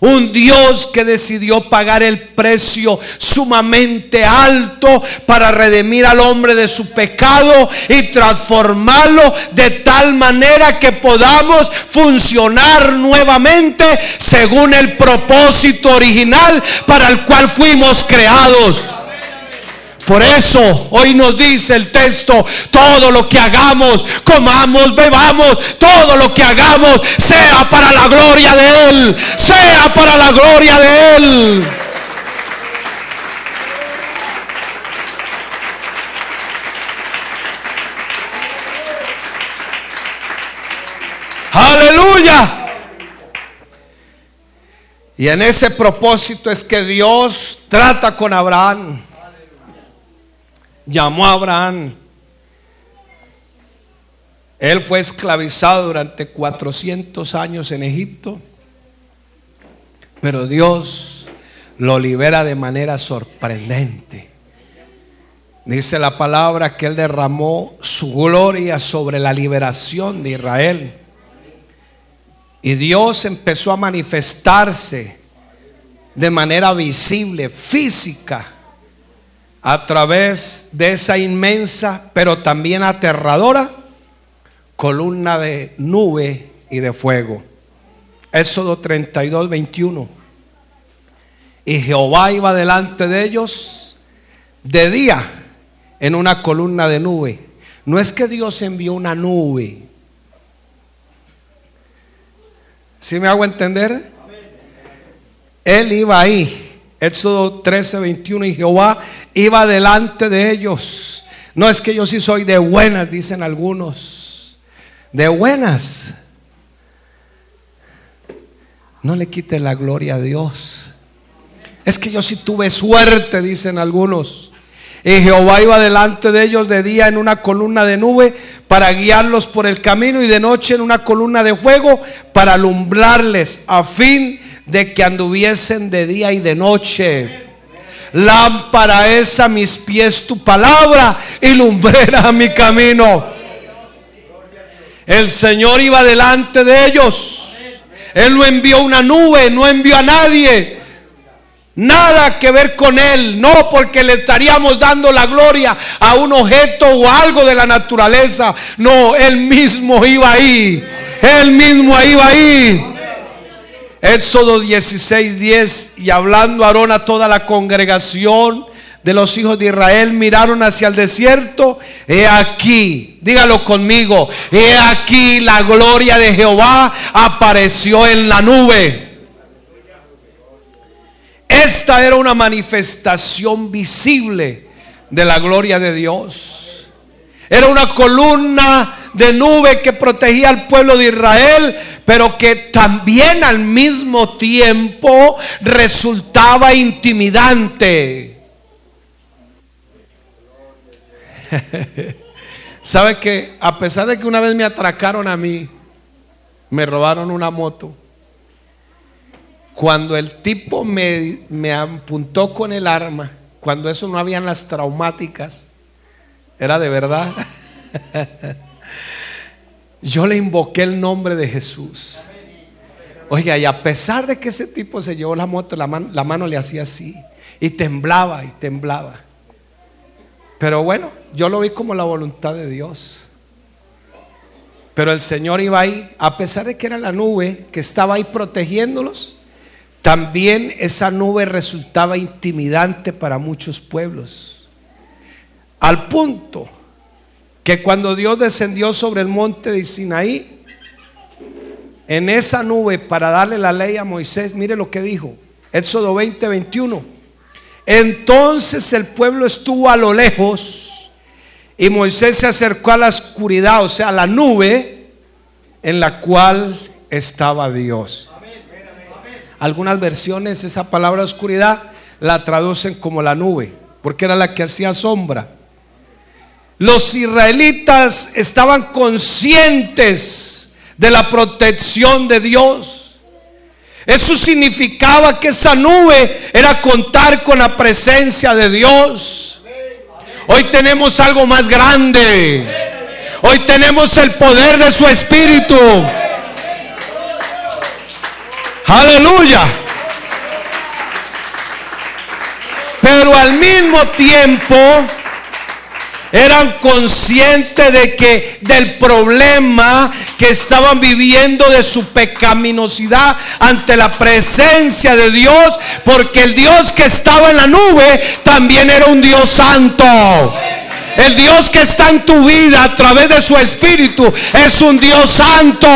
Un Dios que decidió pagar el precio sumamente alto para redimir al hombre de su pecado y transformarlo de tal manera que podamos funcionar nuevamente según el propósito original para el cual fuimos creados. Por eso hoy nos dice el texto, todo lo que hagamos, comamos, bebamos, todo lo que hagamos, sea para la gloria de Él, sea para la gloria de Él. Aleluya. Y en ese propósito es que Dios trata con Abraham llamó a Abraham. Él fue esclavizado durante 400 años en Egipto, pero Dios lo libera de manera sorprendente. Dice la palabra que Él derramó su gloria sobre la liberación de Israel. Y Dios empezó a manifestarse de manera visible, física, a través de esa inmensa, pero también aterradora columna de nube y de fuego. Éxodo 32, 21. Y Jehová iba delante de ellos de día en una columna de nube. No es que Dios envió una nube. ¿Sí me hago entender? Él iba ahí Éxodo 13, 21, y Jehová iba delante de ellos. No es que yo sí soy de buenas, dicen algunos. De buenas. No le quite la gloria a Dios. Es que yo sí tuve suerte, dicen algunos. Y Jehová iba delante de ellos de día en una columna de nube para guiarlos por el camino y de noche en una columna de fuego para alumbrarles a fin de que anduviesen de día y de noche. Lámpara es a mis pies tu palabra y lumbrera mi camino. El Señor iba delante de ellos. Él no envió una nube, no envió a nadie. Nada que ver con Él. No porque le estaríamos dando la gloria a un objeto o algo de la naturaleza. No, Él mismo iba ahí. Él mismo iba ahí. Éxodo 16, 10, y hablando Aarón a toda la congregación de los hijos de Israel, miraron hacia el desierto, he aquí, dígalo conmigo, he aquí la gloria de Jehová apareció en la nube. Esta era una manifestación visible de la gloria de Dios. Era una columna de nube que protegía al pueblo de Israel, pero que también al mismo tiempo resultaba intimidante. ¿Sabe que a pesar de que una vez me atracaron a mí, me robaron una moto? Cuando el tipo me, me apuntó con el arma, cuando eso no habían las traumáticas, era de verdad. Yo le invoqué el nombre de Jesús. Oiga, y a pesar de que ese tipo se llevó la moto, la mano, le hacía así. Y temblaba y temblaba. Pero bueno, yo lo vi como la voluntad de Dios. Pero el Señor iba ahí, a pesar de que era la nube que estaba ahí protegiéndolos, también esa nube resultaba intimidante para muchos pueblos. Al punto que cuando Dios descendió sobre el monte de Sinaí, en esa nube para darle la ley a Moisés, mire lo que dijo, Éxodo 20, 21. Entonces el pueblo estuvo a lo lejos y Moisés se acercó a la oscuridad, o sea, a la nube en la cual estaba Dios. Algunas versiones esa palabra oscuridad la traducen como la nube, porque era la que hacía sombra. Los israelitas estaban conscientes de la protección de Dios. Eso significaba que esa nube era contar con la presencia de Dios. Hoy tenemos algo más grande. Hoy tenemos el poder de su espíritu. Aleluya. Pero al mismo tiempo eran conscientes de que del problema que estaban viviendo de su pecaminosidad ante la presencia de Dios, porque el Dios que estaba en la nube también era un Dios santo. El Dios que está en tu vida a través de su espíritu es un Dios santo.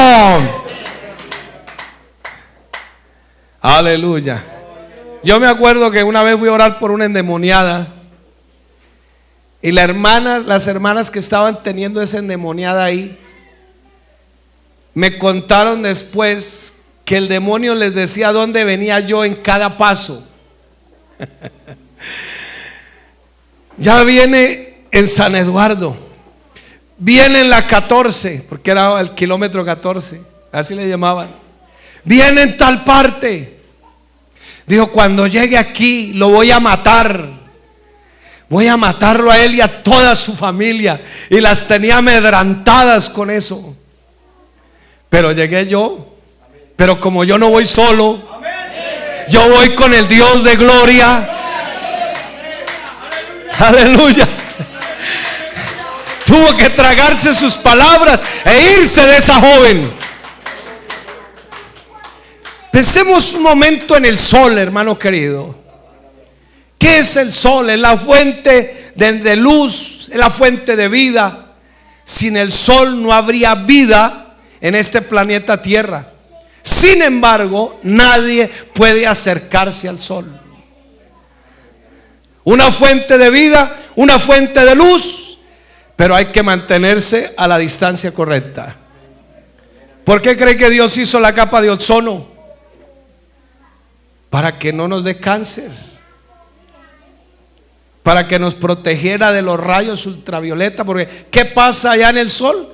Aleluya. Yo me acuerdo que una vez fui a orar por una endemoniada. Y las hermanas, las hermanas que estaban teniendo esa endemoniada ahí, me contaron después que el demonio les decía dónde venía yo en cada paso. ya viene en San Eduardo, viene en la 14, porque era el kilómetro 14, así le llamaban. Viene en tal parte. Dijo, cuando llegue aquí lo voy a matar. Voy a matarlo a él y a toda su familia. Y las tenía amedrantadas con eso. Pero llegué yo. Pero como yo no voy solo, yo voy con el Dios de gloria. Aleluya. Tuvo que tragarse sus palabras e irse de esa joven. Pensemos un momento en el sol, hermano querido. ¿Qué es el sol? Es la fuente de, luz, es la fuente de vida. Sin el sol no habría vida en este planeta Tierra. Sin embargo, nadie puede acercarse al sol. Una fuente de vida, una fuente de luz, pero hay que mantenerse a la distancia correcta. ¿Por qué cree que Dios hizo la capa de ozono? Para que no nos dé cáncer para que nos protegiera de los rayos ultravioleta, porque ¿qué pasa allá en el sol?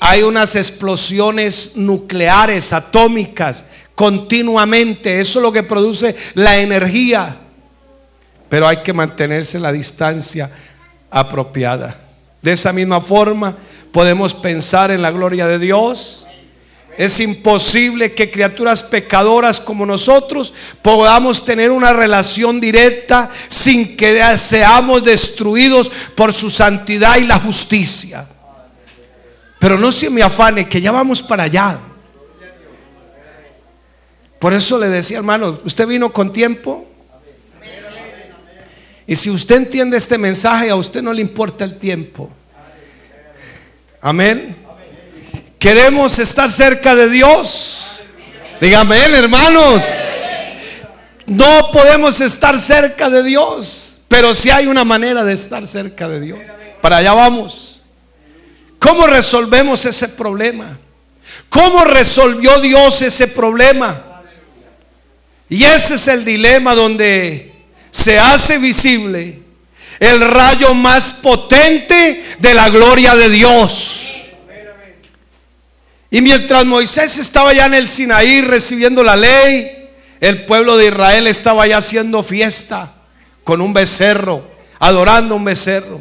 Hay unas explosiones nucleares, atómicas, continuamente, eso es lo que produce la energía, pero hay que mantenerse la distancia apropiada. De esa misma forma podemos pensar en la gloria de Dios, es imposible que criaturas pecadoras como nosotros podamos tener una relación directa sin que seamos destruidos por su santidad y la justicia. Pero no se me afane, que ya vamos para allá. Por eso le decía, hermano, usted vino con tiempo. Y si usted entiende este mensaje, a usted no le importa el tiempo. Amén. Queremos estar cerca de Dios. Dígame, hermanos. No podemos estar cerca de Dios, pero si hay una manera de estar cerca de Dios. Para allá vamos. ¿Cómo resolvemos ese problema? ¿Cómo resolvió Dios ese problema? Y ese es el dilema donde se hace visible el rayo más potente de la gloria de Dios. Y mientras Moisés estaba ya en el Sinaí recibiendo la ley, el pueblo de Israel estaba ya haciendo fiesta con un becerro, adorando un becerro.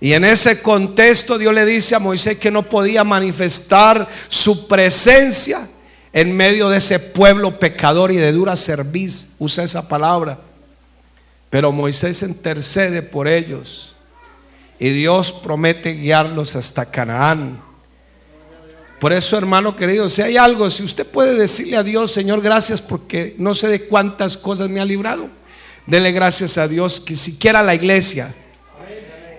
Y en ese contexto Dios le dice a Moisés que no podía manifestar su presencia en medio de ese pueblo pecador y de dura cerviz. Usa esa palabra. Pero Moisés intercede por ellos. Y Dios promete guiarlos hasta Canaán. Por eso, hermano querido, si hay algo, si usted puede decirle a Dios, Señor, gracias porque no sé de cuántas cosas me ha librado. Dele gracias a Dios que siquiera la iglesia.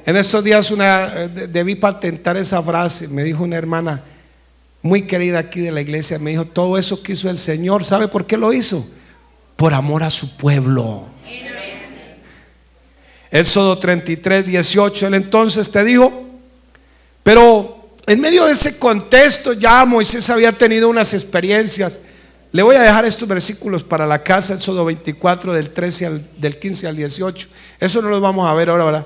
En estos días una, debí patentar esa frase. Me dijo una hermana muy querida aquí de la iglesia, me dijo, todo eso que hizo el Señor, ¿sabe por qué lo hizo? Por amor a su pueblo. Éxodo 33, 18, él entonces te dijo, pero en medio de ese contexto ya Moisés había tenido unas experiencias. Le voy a dejar estos versículos para la casa, Éxodo 24 del 13 al, del 15 al 18. Eso no lo vamos a ver ahora, ¿verdad?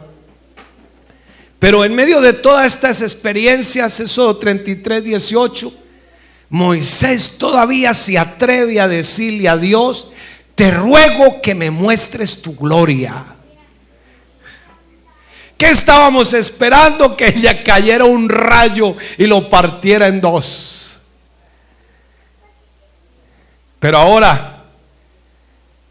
Pero en medio de todas estas experiencias, Éxodo 33, 18, Moisés todavía se atreve a decirle a Dios, te ruego que me muestres tu gloria. ¿Qué estábamos esperando? Que ella cayera un rayo y lo partiera en dos. Pero ahora,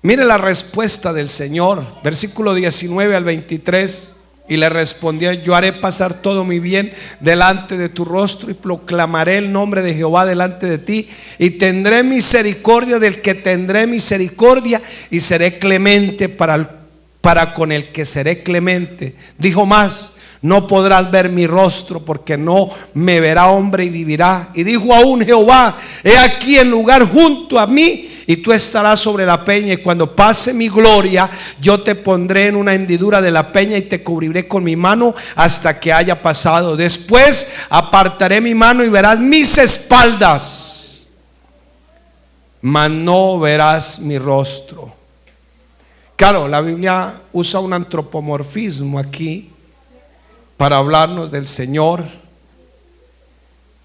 mire la respuesta del Señor, versículo 19 al 23. Y le respondió, yo haré pasar todo mi bien delante de tu rostro y proclamaré el nombre de Jehová delante de ti y tendré misericordia del que tendré misericordia y seré clemente para el para con el que seré clemente. Dijo más, no podrás ver mi rostro porque no me verá hombre y vivirá. Y dijo aún Jehová, he aquí el lugar junto a mí y tú estarás sobre la peña y cuando pase mi gloria, yo te pondré en una hendidura de la peña y te cubriré con mi mano hasta que haya pasado. Después apartaré mi mano y verás mis espaldas, mas no verás mi rostro. Claro, la Biblia usa un antropomorfismo aquí para hablarnos del Señor,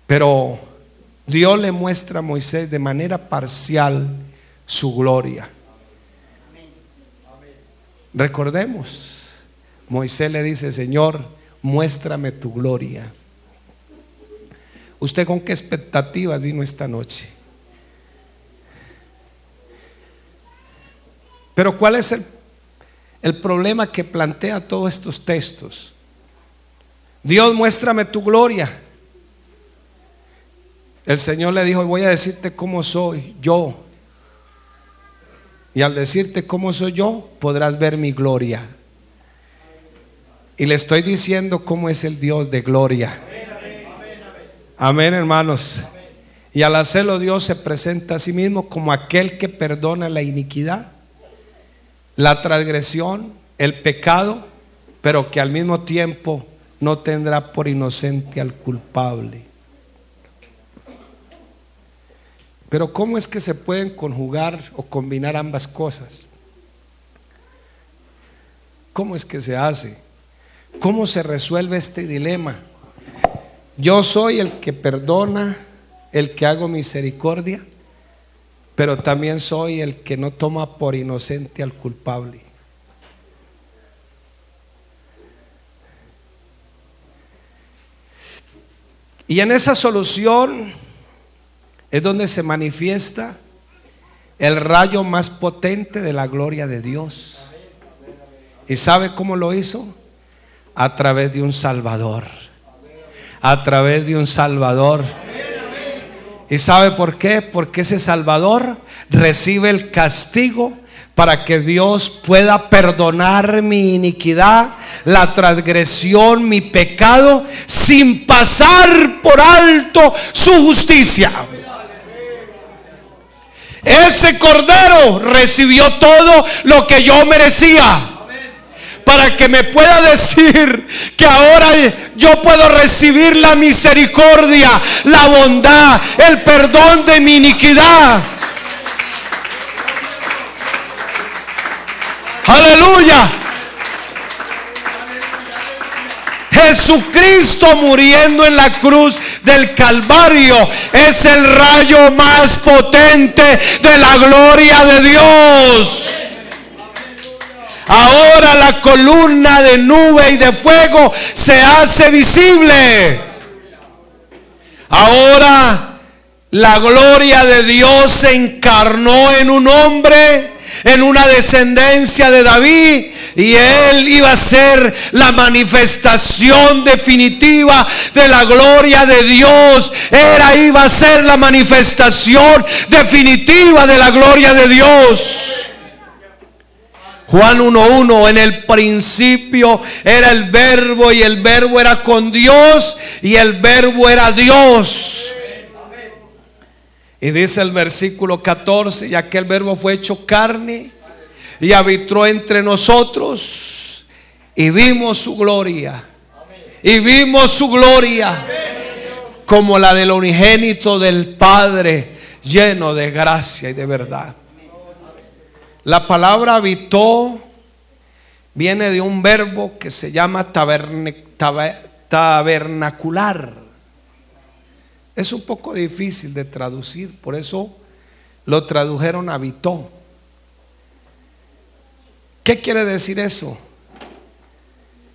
pero Dios le muestra a Moisés de manera parcial su gloria. Recordemos, Moisés le dice, Señor, muéstrame tu gloria. ¿Usted con qué expectativas vino esta noche? Pero ¿cuál es el, problema que plantea todos estos textos? Dios, muéstrame tu gloria. El Señor le dijo, voy a decirte cómo soy yo. Y al decirte cómo soy yo, podrás ver mi gloria. Y le estoy diciendo cómo es el Dios de gloria. Amén, hermanos. Y al hacerlo Dios se presenta a sí mismo como aquel que perdona la iniquidad la transgresión, el pecado, pero que al mismo tiempo no tendrá por inocente al culpable. Pero ¿cómo es que se pueden conjugar o combinar ambas cosas? ¿Cómo es que se hace? ¿Cómo se resuelve este dilema? Yo soy el que perdona, el que hago misericordia, pero también soy el que no toma por inocente al culpable. Y en esa solución es donde se manifiesta el rayo más potente de la gloria de Dios. ¿Y sabe cómo lo hizo? A través de un Salvador. A través de un Salvador ¿Y sabe por qué? Porque ese Salvador recibe el castigo para que Dios pueda perdonar mi iniquidad, la transgresión, mi pecado, sin pasar por alto su justicia. Ese cordero recibió todo lo que yo merecía para que me pueda decir que ahora yo puedo recibir la misericordia, la bondad, el perdón de mi iniquidad. Aleluya. Jesucristo muriendo en la cruz del Calvario es el rayo más potente de la gloria de Dios. Ahora la columna de nube y de fuego se hace visible. Ahora la gloria de Dios se encarnó en un hombre, en una descendencia de David, y él iba a ser la manifestación definitiva de la gloria de Dios. Era iba a ser la manifestación definitiva de la gloria de Dios. Juan 1.1, en el principio era el verbo y el verbo era con Dios y el verbo era Dios. Y dice el versículo 14, y aquel verbo fue hecho carne y habitó entre nosotros y vimos su gloria. Y vimos su gloria como la del unigénito del Padre, lleno de gracia y de verdad. La palabra habitó viene de un verbo que se llama tabernacular. Es un poco difícil de traducir, por eso lo tradujeron habitó. ¿Qué quiere decir eso?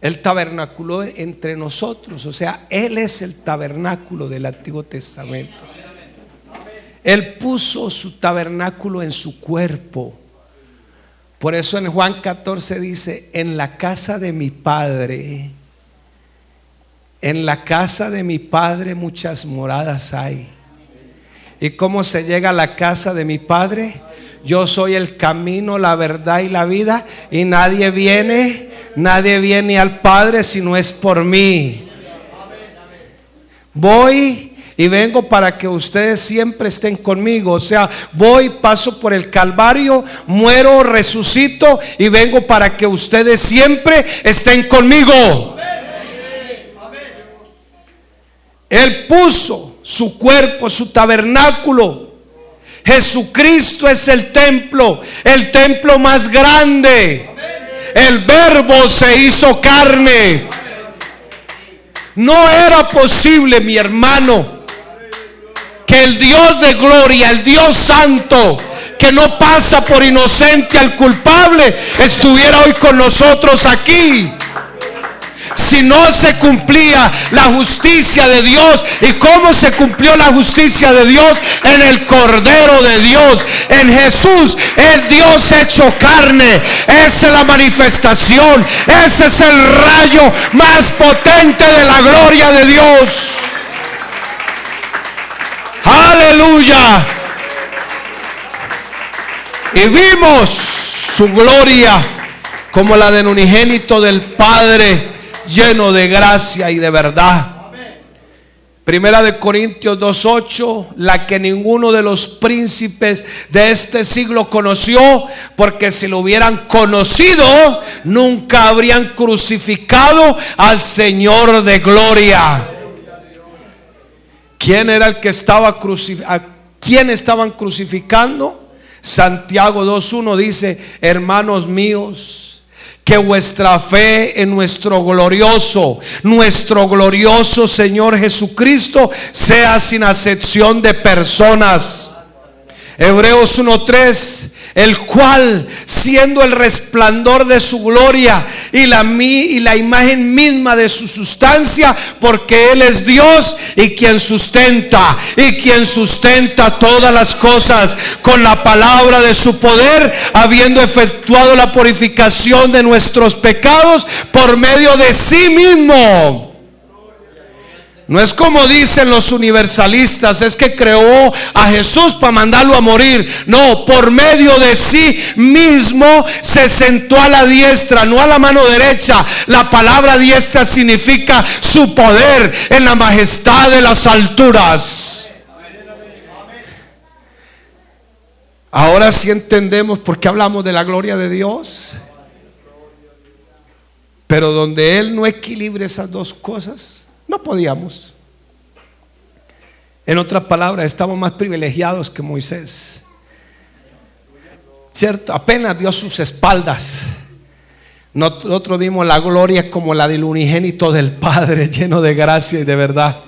El tabernáculo entre nosotros, o sea, Él es el tabernáculo del Antiguo Testamento. Él puso su tabernáculo en su cuerpo. Por eso en Juan 14 dice, en la casa de mi Padre, en la casa de mi Padre muchas moradas hay. ¿Y cómo se llega a la casa de mi Padre? yo soy el camino, la verdad y la vida, y nadie viene, nadie viene al Padre si no es por mí. Voy y vengo para que ustedes siempre estén conmigo. O sea, voy, paso por el Calvario, muero, resucito y vengo para que ustedes siempre estén conmigo. Él puso su cuerpo, su tabernáculo Jesucristo es el templo, el templo más grande. El verbo se hizo carne. No era posible, mi hermano, que el Dios de gloria, el Dios santo, que no pasa por inocente al culpable, estuviera hoy con nosotros aquí si no se cumplía la justicia de Dios. ¿Y cómo se cumplió la justicia de Dios? En el Cordero de Dios, en Jesús, el Dios hecho carne. Esa es la manifestación, ese es el rayo más potente de la gloria de Dios. Aleluya. Y vimos su gloria como la del unigénito del Padre lleno de gracia y de verdad. Primera de Corintios 2.8, la que ninguno de los príncipes de este siglo conoció, porque si lo hubieran conocido, nunca habrían crucificado al Señor de gloria. ¿Quién era el que estaba? ¿Quién estaban crucificando? Santiago 2.1 dice, hermanos míos, que vuestra fe en nuestro glorioso, nuestro glorioso Señor Jesucristo sea sin acepción de personas. Hebreos 1.3 el cual, siendo el resplandor de su gloria y la, y la imagen misma de su sustancia, porque Él es Dios y quien sustenta, y quien sustenta todas las cosas con la palabra de su poder, habiendo efectuado la purificación de nuestros pecados por medio de sí mismo no es como dicen los universalistas, es que creó a Jesús para mandarlo a morir. No, por medio de sí mismo se sentó a la diestra, no a la mano derecha. La palabra diestra significa su poder en la majestad de las alturas. Ahora sí entendemos por qué hablamos de la gloria de Dios. Pero donde Él no equilibre esas dos cosas, no podíamos. En otras palabras, estamos más privilegiados que Moisés. ¿Cierto? Apenas vio sus espaldas. Nosotros vimos la gloria como la del unigénito del Padre, lleno de gracia y de verdad.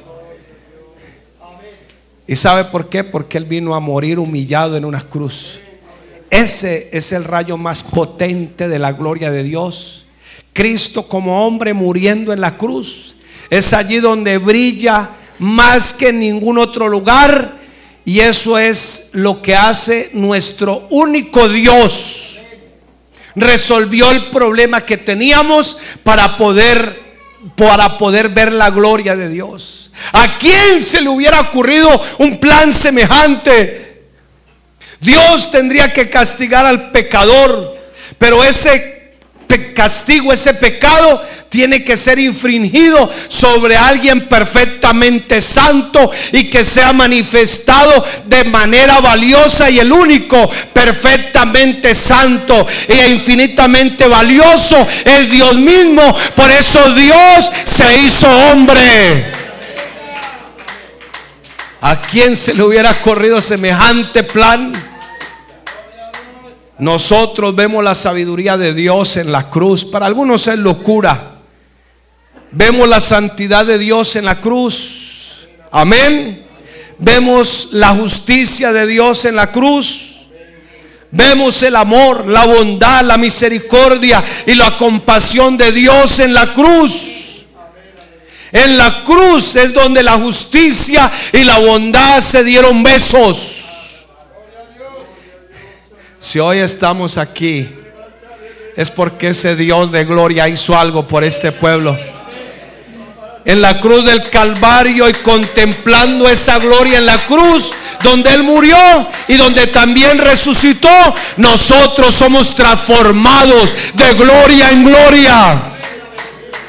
¿Y sabe por qué? Porque Él vino a morir humillado en una cruz. Ese es el rayo más potente de la gloria de Dios. Cristo como hombre muriendo en la cruz. Es allí donde brilla más que en ningún otro lugar. Y eso es lo que hace nuestro único Dios. Resolvió el problema que teníamos para poder para poder ver la gloria de Dios. ¿A quién se le hubiera ocurrido un plan semejante? Dios tendría que castigar al pecador, pero ese castigo, ese pecado tiene que ser infringido sobre alguien perfectamente santo y que sea manifestado de manera valiosa y el único perfectamente santo e infinitamente valioso es Dios mismo. Por eso Dios se hizo hombre. ¿A quién se le hubiera corrido semejante plan? Nosotros vemos la sabiduría de Dios en la cruz. Para algunos es locura. Vemos la santidad de Dios en la cruz. Amén. Vemos la justicia de Dios en la cruz. Vemos el amor, la bondad, la misericordia y la compasión de Dios en la cruz. En la cruz es donde la justicia y la bondad se dieron besos. Si hoy estamos aquí, es porque ese Dios de gloria hizo algo por este pueblo. En la cruz del Calvario y contemplando esa gloria en la cruz, donde Él murió y donde también resucitó, nosotros somos transformados de gloria en gloria.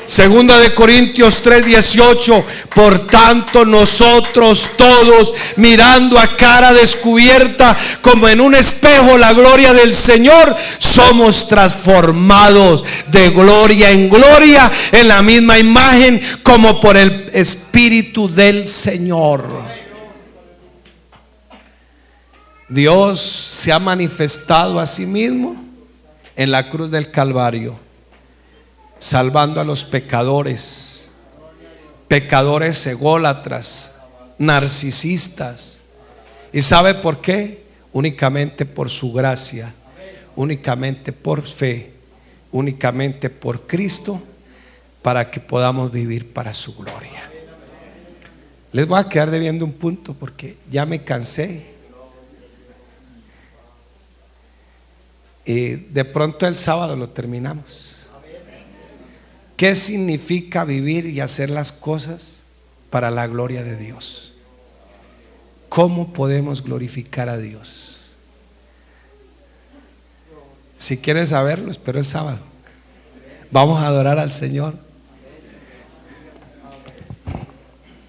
Segunda de Corintios 3:18, por tanto nosotros todos mirando a cara descubierta como en un espejo la gloria del Señor, somos transformados de gloria en gloria en la misma imagen como por el Espíritu del Señor. Dios se ha manifestado a sí mismo en la cruz del Calvario salvando a los pecadores, pecadores ególatras, narcisistas. ¿Y sabe por qué? Únicamente por su gracia, únicamente por fe, únicamente por Cristo, para que podamos vivir para su gloria. Les voy a quedar debiendo un punto porque ya me cansé. Y de pronto el sábado lo terminamos. ¿Qué significa vivir y hacer las cosas para la gloria de Dios? ¿Cómo podemos glorificar a Dios? Si quieres saberlo, espero el sábado. Vamos a adorar al Señor.